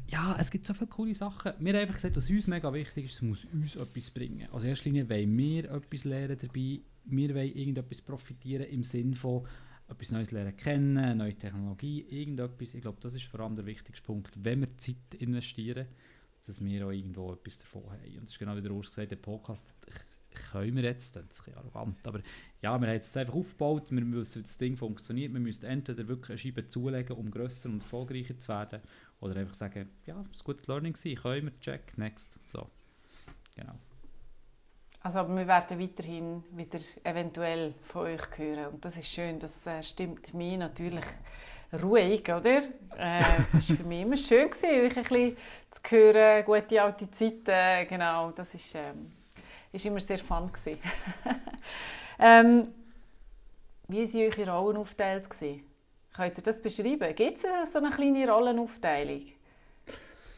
ja, es gibt so viele coole Sachen. Wir haben einfach gesagt, was uns mega wichtig ist, es muss uns etwas bringen. Also in erster Linie wollen wir etwas lernen dabei, wir wollen irgendetwas profitieren im Sinn von etwas Neues lernen kennen, neue Technologie, irgendetwas. Ich glaube, das ist vor allem der wichtigste Punkt, wenn wir Zeit investieren, dass wir auch irgendwo etwas davon haben. Und das ist genau wie der Urs gesagt, der Podcast können wir jetzt, das ist ein arrogant, aber ja, wir haben es einfach aufgebaut, wir wissen, wie das Ding funktioniert, wir müssen entweder wirklich eine Scheibe zulegen, um grösser und erfolgreicher zu werden, oder einfach sagen, ja, es war ein gutes Learning, können wir, check, next, so, genau.
Also, aber wir werden weiterhin wieder eventuell von euch hören. Und das ist schön, das äh, stimmt mich natürlich ruhig, oder? Äh, es war für mich immer schön, gewesen, euch ein bisschen zu hören, gute alte Zeiten, genau, das ist, ähm, ist immer sehr fun. *laughs* ähm, wie waren eure Rollen aufgeteilt? gewesen? Könnt ihr das beschreiben? Gibt es so eine kleine Rollenaufteilung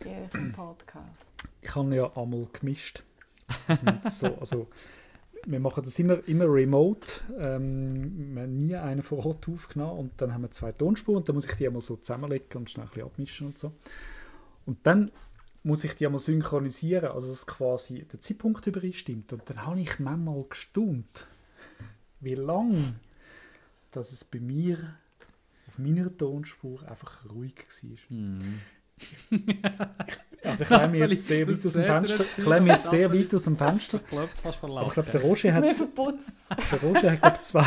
*clears throat* im Podcast?
Ich habe ja einmal gemischt. so, also, wir machen das immer, immer remote. Ähm, wir haben nie einen vor Ort aufgenommen und dann haben wir zwei Tonspuren und dann muss ich die einmal so zusammenlegen und schnell ein bisschen abmischen und so. Und dann muss ich die einmal synchronisieren, also dass quasi der Zeitpunkt übereinstimmt. Und dann habe ich manchmal gestaunt, wie lang dass es bei mir auf meiner Tonspur einfach ruhig war. Mm. also ich lehne mich jetzt sehr weit aus dem Fenster. Ich lehne mich jetzt sehr weit aus dem Fenster. Glaube, ich glaube, der Roger hat, der Roger hat glaube zwei,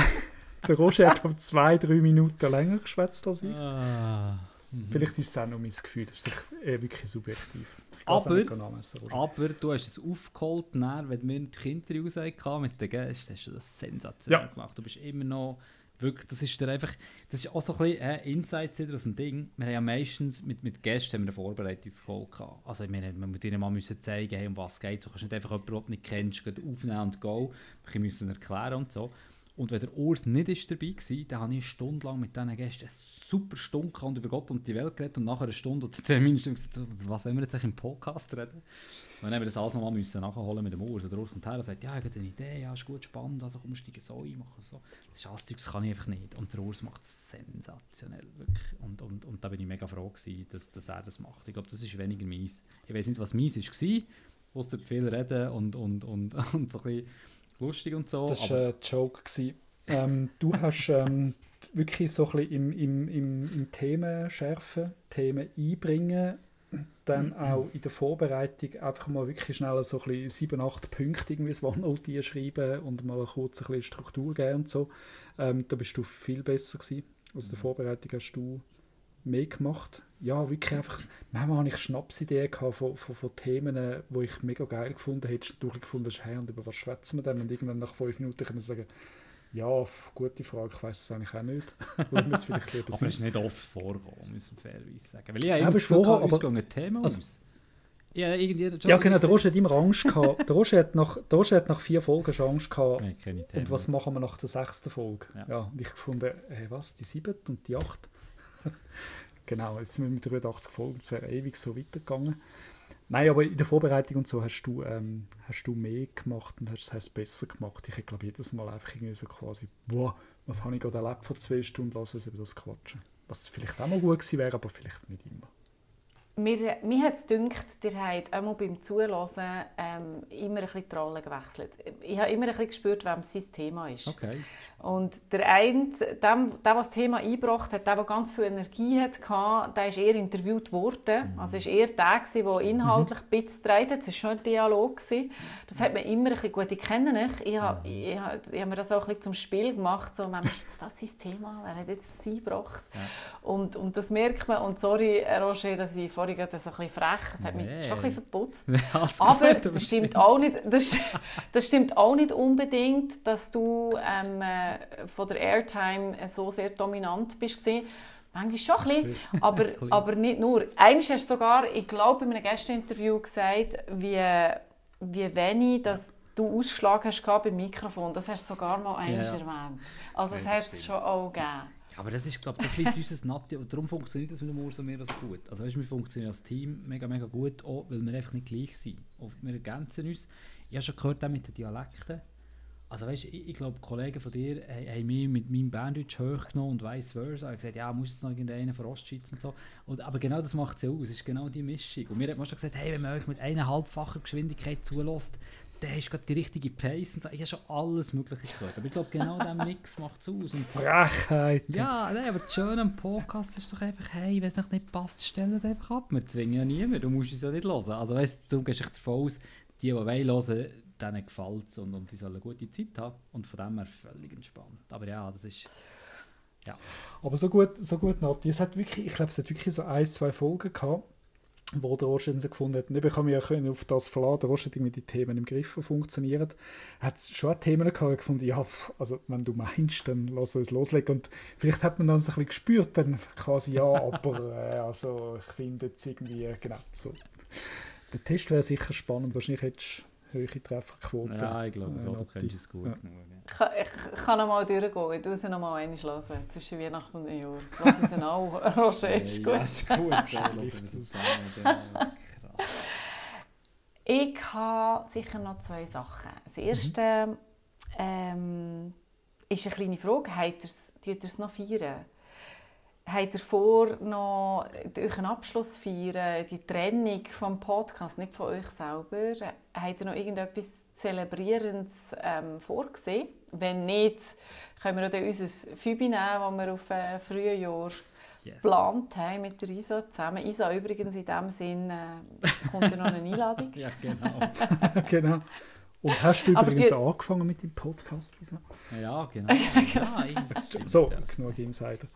der Roger hat glaube zwei, drei Minuten länger geschwätzt als ich. Ah. Mhm. Vielleicht ist es auch noch mein Gefühl. Das ist äh, wirklich subjektiv.
Aber, aber du hast es aufgeholt, wenn wir die Interviews hatten mit den Gästen, hast du das sensationell ja. gemacht. Du bist immer noch wirklich, das ist dann einfach, das ist auch so ein bisschen äh, Insights aus dem Ding. Wir haben ja meistens mit, mit Gästen haben wir eine Vorbereitungscall gehabt. Also ich meine, man muss ihnen mal müssen zeigen, hey, um was geht es. Du kannst nicht einfach jemanden, den du nicht kennst, aufnehmen und go. Wir müssen erklären und so. Und wenn der Urs nicht ist dabei war, dann habe ich eine Stunde lang mit diesen Gästen eine super Stunde und über Gott und die Welt geredet und nachher eine Stunde und Termin gesagt, was wollen wir jetzt im Podcast reden? Und dann haben wir das alles nochmal müssen nachholen mit dem Urs. Und der Urs kommt her und sagt, ja, ich habe eine Idee, ja, ist gut, spannend, also komm, steigen so ein, machen so. Das ist alles das kann ich einfach nicht. Und der Urs macht es sensationell, wirklich. Und, und, und da bin ich mega froh gewesen, dass, dass er das macht. Ich glaube, das ist weniger meins. Ich weiß nicht, was meins war, wo viel reden und, und, und, *laughs* und so ein bisschen lustig und so.
Das war ein Joke. Ähm, du hast ähm, wirklich so ein bisschen im, im, im, im Themen schärfen, Themen einbringen, dann auch in der Vorbereitung einfach mal wirklich schnell so ein bisschen sieben, acht Punkte irgendwie das OneNote *laughs* schreiben und mal kurz ein bisschen Struktur geben und so. Ähm, da bist du viel besser gewesen. Also in der Vorbereitung hast du mehr gemacht. Ja, wirklich einfach, manchmal hatte ich Schnapsideen von, von, von Themen, die ich mega geil gefunden hätte. Du gefunden hast, hey, und über was schwätzen wir denn? Und irgendwann nach fünf Minuten können wir sagen, ja, gute Frage, ich weiß es eigentlich auch nicht.
Würde es vielleicht lieber aber es ist nicht oft vorgekommen, muss man fairerweise sagen. Weil ich habe immer das Gefühl, aber, uns ein Thema also, aus.
Ja, ja genau, der Roger hat immer Angst gehabt. Der Roger hat nach, der Roger hat nach vier Folgen schon Angst gehabt. Nee, und was machen wir nach der sechsten Folge? Ja. ja und ich gefunden, hey, was, die siebte und die achte? *laughs* genau, jetzt sind wir mit 83 Folgen, es wäre ewig so weitergegangen. Nein, aber in der Vorbereitung und so hast du, ähm, hast du mehr gemacht und hast, es besser gemacht. Ich glaube jedes Mal einfach irgendwie so quasi, boah, was habe ich gerade erlebt vor zwei Stunden, lass uns über das quatschen. Was vielleicht auch mal gut gewesen wäre, aber vielleicht nicht immer.
Mir, mir hat es gedacht, ihr habt einmal beim Zuhören ähm, immer ein bisschen die Rolle gewechselt. Ich habe immer ein bisschen gespürt, wem sein Thema ist.
Okay.
Und der eine, dem, der, was das Thema eingebracht hat, der, der ganz viel Energie hatte, der ist eher interviewt worden. Mhm. Also ist eher der, der inhaltlich mhm. ein bisschen trägt. Es war schon ein Dialog. Das hat man immer ein bisschen gut. Ich kenne ich. Ich habe, mhm. ich, habe, ich habe mir das auch ein bisschen zum Spiel gemacht. So, wem ist jetzt das sein Thema? Wer hat jetzt sie gebracht? Ja. Und, und das merkt man. Und sorry, Roger, dass ich vorhin das ein bisschen frech, es hat mich nee. schon ein bisschen verputzt. *laughs* Aber das stimmt, auch nicht, das, das, stimmt auch nicht unbedingt, dass du ähm, äh, von der Airtime so sehr dominant bist. Gewesen. Manchmal schon ein bisschen, aber, *laughs* aber nicht nur. Eines hast du sogar, ich glaube, in einem Gästeinterview gesagt, wie, wie wenig dass du Ausschlag hast beim Mikrofon. Das hast du sogar mal ja. erwähnt. Also es hat es schon auch gegeben.
Aber das ist, glaube das liegt uns Nati und darum funktioniert das mit dem Urs und mir so gut. Also weißt, wir funktionieren als Team mega, mega gut, auch weil wir einfach nicht gleich sind. Und wir ergänzen uns. Ich habe schon gehört, auch mit den Dialekten. Also weißt, ich, ich glaube, Kollegen von dir haben mich mit meinem Berndeutsch hochgenommen und vice versa. Ich gesagt, ja, muss es noch irgendeinen von Ostschweiz und so. Und, aber genau das macht es ja aus. Es ist genau die Mischung. Und mir hat man schon gesagt, hey, wenn man euch mit eineinhalbfacher Geschwindigkeit zulässt, der ist gerade die richtige Pace und so. Ich habe schon alles Mögliche gehört. Aber ich glaube, genau *laughs* dieser Mix macht es aus. Und
Frechheit.
Ja, nein, aber das Schöne am Podcast ist doch einfach, hey, wenn es noch nicht passt, stell es einfach ab. Wir zwingen ja niemanden, du musst es ja nicht hören. Also weißt du, darum gehst du davon aus, die, die wollen hören, denen gefällt es und, und die sollen eine gute Zeit haben. Und von dem her völlig entspannt. Aber ja, das ist... Ja.
Aber so gut, so gut, Nati. Es hat wirklich, ich glaube, es hat wirklich so ein, zwei Folgen gehabt, wo der Roger gefunden hat, und ich kann mich ja auf das verlassen, der Roger mit die Themen im Griff funktionieren, hat schon Themen gehabt, gefunden, ja, also wenn du meinst, dann lass uns loslegen. Und vielleicht hat man dann so ein bisschen gespürt, dann quasi, ja, *laughs* aber äh, also ich finde jetzt irgendwie, genau, so. Der Test wäre sicher spannend, wahrscheinlich hättest, höhere Trefferquote.
Ja, ich glaube,
äh,
so, du
Notti.
kennst es gut
Ja.
genug.
Ich kann, ich kann noch mal durchgehen. Ich muss sie noch mal einmal hören. Zwischen Weihnachten und Neujahr. Lass es auch. *laughs* Roger, ist gut.
Ja, ist gut. Ja, lassen wir
Hilft
es
es.
zusammen. Krass.
Ich habe sicher noch zwei Sachen. Das erste ähm, ist eine kleine Frage. Habt ihr es noch feiern? Habt ihr vor, noch euren Abschluss zu feiern, die Trennung vom Podcast, nicht von euch selber? Habt ihr noch irgendetwas Zelebrierendes ähm, vorgesehen? Wenn nicht, können wir auch dann unser Fübi nehmen, das wir auf äh, frühe Jahr
Yes.
geplant haben mit der Isa zusammen. Isa übrigens in dem Sinn äh, kommt ja noch eine Einladung. *laughs*
Ja, genau. *laughs*
genau. Und hast du übrigens
die-
angefangen mit dem Podcast, Lisa?
Ja, genau. *laughs* Ja, eigentlich stimmt,
So,
ja.
genug Insider.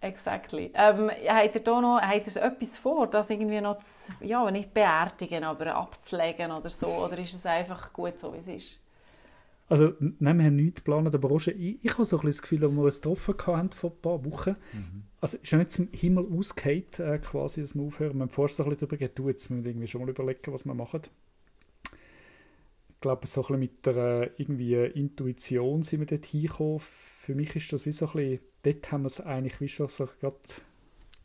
Exactly. Ähm, habt ihr da noch habt ihr etwas vor, das irgendwie noch zu, ja, nicht beerdigen, aber abzulegen oder so? Oder ist es einfach gut so, wie es ist?
Also, nein, wir haben nichts geplant, aber Roger, ich, ich habe so ein bisschen das Gefühl, als wir uns getroffen haben vor ein paar Wochen,
Mhm.
also ist ja nicht zum Himmel ausgehend, äh, quasi, dass wir aufhören. Wir haben vorher so ein bisschen darüber geredet, du, jetzt müssen wir irgendwie schon mal überlegen, was wir machen. Ich glaube, so ein bisschen mit der irgendwie Intuition sind wir dort hingekommen. Für mich ist das wie so ein bisschen, dort haben wir es eigentlich wie schon so gerade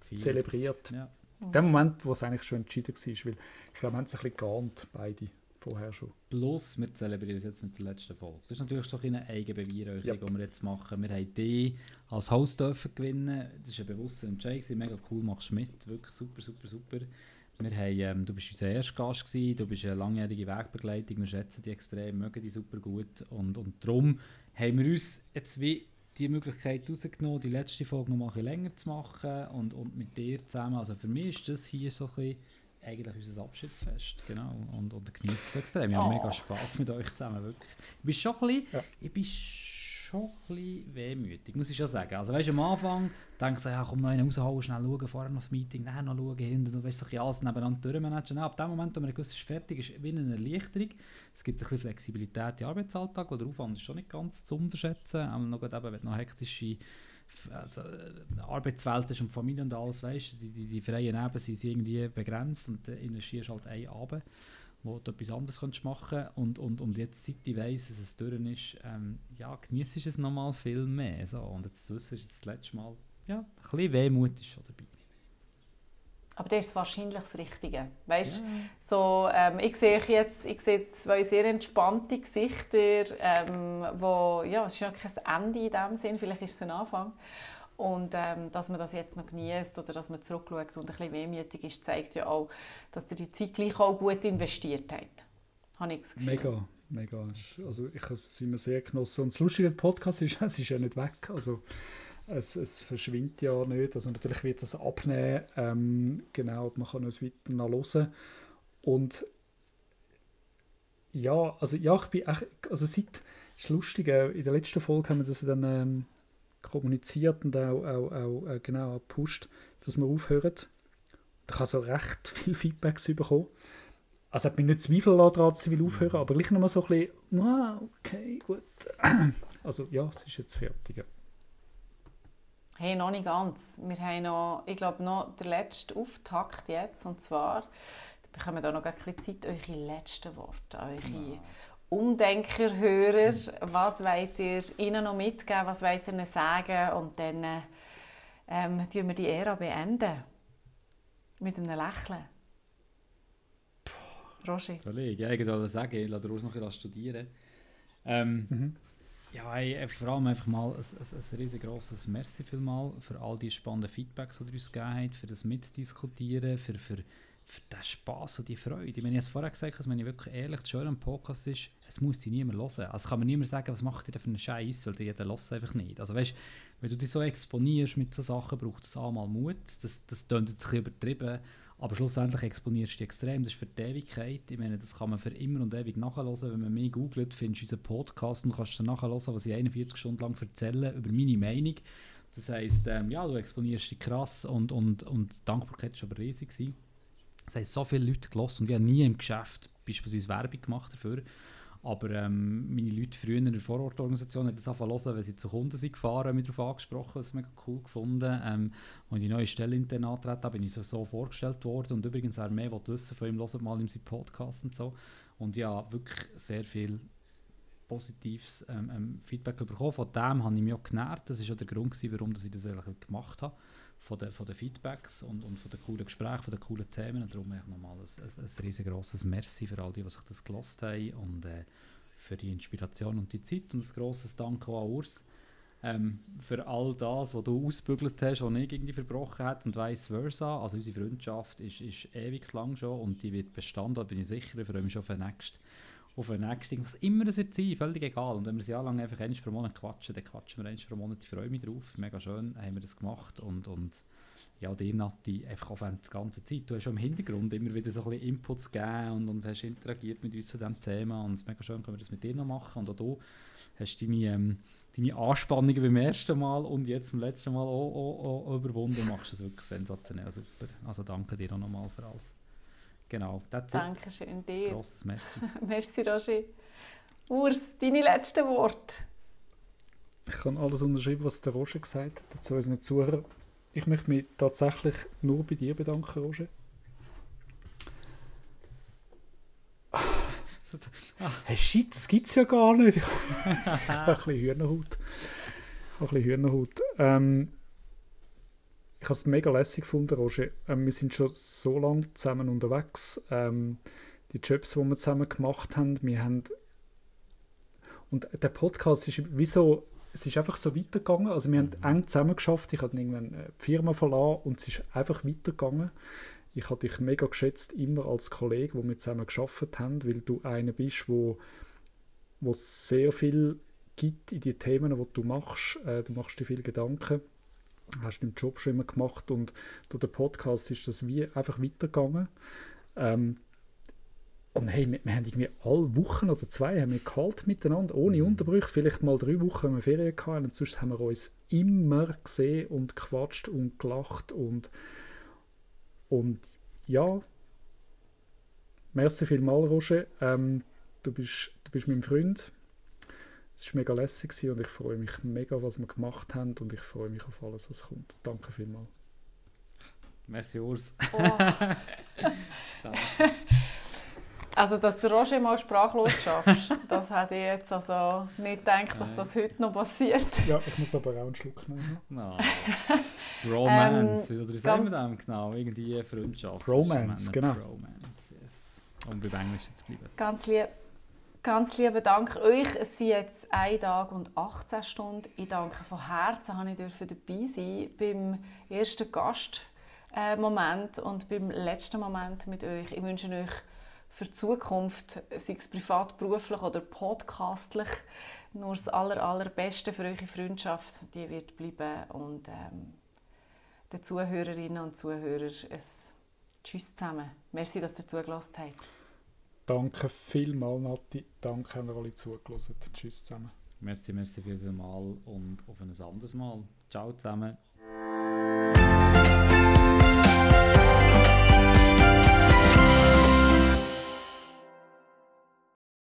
Viel.
zelebriert.
Ja.
In dem Moment, wo es eigentlich schon entschieden war, weil ich glaube, wir haben es ein bisschen geahnt, beide, vorher schon.
Plus, wir zelebrieren es jetzt mit der letzten Folge. Das ist natürlich so eine Eigenbeweihräucherung,
Yep.
die wir jetzt machen. Wir haben die als Host dürfen gewinnen. Das war ein bewusster Entscheid. Mega cool, machst du mit. Wirklich super, super, super. Wir haben, ähm, du bist unser erster Gast gewesen. Du bist eine langjährige Wegbegleitung. Wir schätzen die extrem, mögen die super gut. Und, und darum haben wir uns jetzt wie die Möglichkeit rausgenommen, die letzte Folge noch mal ein bisschen länger zu machen und, und mit dir zusammen. Also für mich ist das hier so ein bisschen eigentlich unser Abschiedsfest, genau. Und, und genieße es extrem. Ich habe
Oh.
mega Spass mit euch zusammen, wirklich. Ich bin schon ein bisschen,
Ja.
ich bin schon ein bisschen wehmütig, muss ich schon sagen. Also weißt am Anfang denkst du, ja, komm noch einen raushauen, schnell schauen, vorher noch das Meeting, dann noch schauen, hinten, du weißt alles nebeneinander durchmanagen. Ab dem Moment, wo man gewusst ist, fertig ist, wie eine Erleichterung. Es gibt ein bisschen Flexibilität im Arbeitsalltag, wo der Aufwand ist schon nicht ganz zu unterschätzen. Aber noch eben, wenn du noch hektische also, äh, Arbeitswelt ist und Familie und alles, weißt die, die, die freien Neben sind irgendwie begrenzt und dann investierst halt einen Abend, wo du etwas anderes könntest machen und, und, und jetzt, seit ich weiss, dass es durch ist, ähm, ja, genießt es nochmal viel mehr. So. Und jetzt zu wissen, ist das letzte Mal, ja, ein bisschen Wehmut ist schon dabei.
Aber das ist wahrscheinlich das Richtige. Weißt, so, ähm, ich sehe jetzt ich sehe zwei sehr entspannte Gesichter, ähm, wo, ja, es ist ja kein Ende in dem Sinn, vielleicht ist es ein Anfang. Und ähm, dass man das jetzt noch genießt oder dass man zurückschaut und ein bisschen wehmütig ist, zeigt ja auch, dass ihr die Zeit gleich auch gut investiert habt. Habe ich das Gefühl.
Mega, mega. Also ich habe es immer sehr genossen. Und das Lustige am Podcast ist, *laughs* es ist ja nicht weg. Also es, es verschwindet ja nicht. Also natürlich wird das abnehmen. Ähm, genau, man kann es weiter noch hören. Und ja, also ja, ich bin echt, also seit, ist lustig, äh, in der letzten Folge haben wir das dann ähm, kommuniziert und auch, auch, auch äh, genau auch gepusht, dass wir aufhören. Ich habe so recht viel Feedbacks bekommen. Also hat mich nicht Zweifel daran, dass sie will aufhören, aber gleich noch mal so ein bisschen, ah, okay, gut. *clears throat* Also ja, es ist jetzt fertig. ja.
Hey, noch nicht ganz. Wir haben noch, ich glaube, noch den letzten Auftakt jetzt. Und zwar, da bekommen wir da noch ein bisschen Zeit, eure letzten Worte, eure Umdenkerhörer. Was wollt ihr ihnen noch mitgeben? Was wollt ihr ihnen sagen? Und dann äh, ähm, tun wir die Ära beenden. Mit einem Lächeln. Roger.
Soll ich? Ja, ich wollte sagen, ich lasse Urs noch ein bisschen studieren. Ähm,
Mhm.
Ja, hey, vor allem einfach mal ein, ein, ein riesengroßes Merci vielmal für all die spannenden Feedbacks, die ihr uns gegeben habt, für das Mitdiskutieren, für, für, den Spass und die Freude. Ich meine, ich habe es vorher gesagt, dass wenn ich wirklich ehrlich das Schöne am Podcast ist, es muss dich niemand hören. Also kann mir niemand sagen, was macht ihr denn für einen Scheiß, weil jeder hört es einfach nicht. Also weißt, wenn du dich so exponierst mit so Sachen, braucht es einmal Mut. Das, das klingt jetzt ein übertrieben, aber schlussendlich exponierst du dich extrem. Das ist für die Ewigkeit. Ich meine, das kann man für immer und ewig nachhören. Wenn man mich googelt, findest du unseren Podcast und kannst dann nachhören, was ich 41 Stunden lang erzähle über meine Meinung. Das heisst, ähm, ja, du exponierst dich krass und, und, und die Dankbarkeit war aber riesig. Gewesen. Es haben so viele Leute gelassen und ich habe nie im Geschäft beispielsweise Werbung gemacht dafür. Aber ähm, meine Leute früher in der Vorortorganisation haben das angefangen hören, wenn sie zu Kunden sind gefahren, mich darauf angesprochen, das mega cool gefunden. Ähm, ich die neue Stelle intern antreten bin ich so, so vorgestellt worden. Und übrigens, wer mehr wissen von ihm, hört mal in seinem Podcast und so. Und ja, wirklich sehr viel positives ähm, ähm, Feedback bekommen. Von dem habe ich mich auch genährt. Das war auch der Grund, gewesen, warum ich das eigentlich gemacht habe. Von den, von den Feedbacks und, und von den coolen Gesprächen, von den coolen Themen. Und darum nochmal ein, ein, ein riesengroßes Merci für all die, die sich das gelost haben und äh, für die Inspiration und die Zeit. Und ein grosses Danke auch an Urs ähm, für all das, was du ausbügelt hast, was nicht irgendwie verbrochen hat und vice versa. Also unsere Freundschaft ist, ist ewig lang schon und die wird bestanden, da bin ich sicher. Ich freue mich schon auf den nächsten auf den nächsten, was immer das wird sein, völlig egal. Und wenn wir ein Jahr lang einfach einmal pro Monat quatschen, dann quatschen wir einmal pro Monat. Ich freue mich drauf, mega schön haben wir das gemacht und, und ja, dir Nati, einfach auch während der ganzen Zeit. Du hast schon im Hintergrund immer wieder so ein bisschen Inputs gegeben und, und hast interagiert mit uns zu diesem Thema und es mega schön, können wir das mit dir noch machen und auch du hast deine, ähm, deine Anspannungen beim ersten Mal und jetzt beim letzten Mal auch, auch, auch überwunden und machst es wirklich sensationell super. Also danke dir auch nochmal für alles. Genau,
that's Dankeschön it. dir.
Grosses Merci. *laughs*
merci, Roger. Urs, deine letzten Worte.
Ich kann alles unterschreiben, was der Roger gesagt hat zu unseren Zuhörern. Ich möchte mich tatsächlich nur bei dir bedanken, Roger. *laughs* Hey, shit, das gibt es ja gar nicht. *laughs* Ich habe ein bisschen Hühnerhaut. Ich habe ein bisschen Hühnerhaut. Ähm, ich habe es mega lässig gefunden, Roger. Ähm, wir sind schon so lange zusammen unterwegs. Ähm, die Jobs, die wir zusammen gemacht haben, wir haben und der Podcast ist wie so, es ist einfach so weitergegangen. Also wir haben mhm. eng zusammen geschafft. Ich habe irgendwann die Firma verlassen und es ist einfach weitergegangen. Ich habe dich mega geschätzt, immer als Kollege, wo wir zusammen geschafft haben, weil du einer bist, wo, wo sehr viel gibt in die Themen, die du machst. Äh, du machst dir viel Gedanken hast den Job schon immer gemacht und durch den Podcast ist das wie einfach weitergegangen. Ähm, und hey, wir, wir haben irgendwie alle Wochen oder zwei haben wir gehalten miteinander, ohne mhm. Unterbrüche. Vielleicht mal drei Wochen haben wir Ferien gehabt und sonst haben wir uns immer gesehen und gequatscht und gelacht und, und ja, merci vielmals, Roger. Ähm, du, bist, du bist mein Freund. Es war mega lässig und ich freue mich mega, was wir gemacht haben und ich freue mich auf alles, was kommt. Danke vielmals.
Merci, Urs.
Oh. *laughs* also, dass du Roger mal sprachlos schaffst, *laughs* das hätte ich jetzt also nicht gedacht, dass das heute noch passiert.
Ja, ich muss aber auch einen Schluck nehmen.
No. *laughs* Romance, ähm, wie sagen wir dem genau? Irgendwie Freundschaft.
Romance, genau.
Romance, yes. Um beim Englischen zu bleiben.
Ganz lieb. Ganz lieben Dank euch. Es sind jetzt ein Tag und 18 Stunden. Ich danke von Herzen, dass ich dabei sein beim ersten Gastmoment und beim letzten Moment mit euch. Ich wünsche euch für die Zukunft, sei es privat, beruflich oder podcastlich, nur das aller, allerbeste für eure Freundschaft. Die wird bleiben und ähm, den Zuhörerinnen und Zuhörern ein Tschüss zusammen. Merci, dass ihr zugelassen habt.
Danke vielmals, Nati. Danke, haben wir alle zugelassen. Tschüss zusammen.
Merci, merci viel, viel mal und auf ein anderes Mal. Ciao zusammen.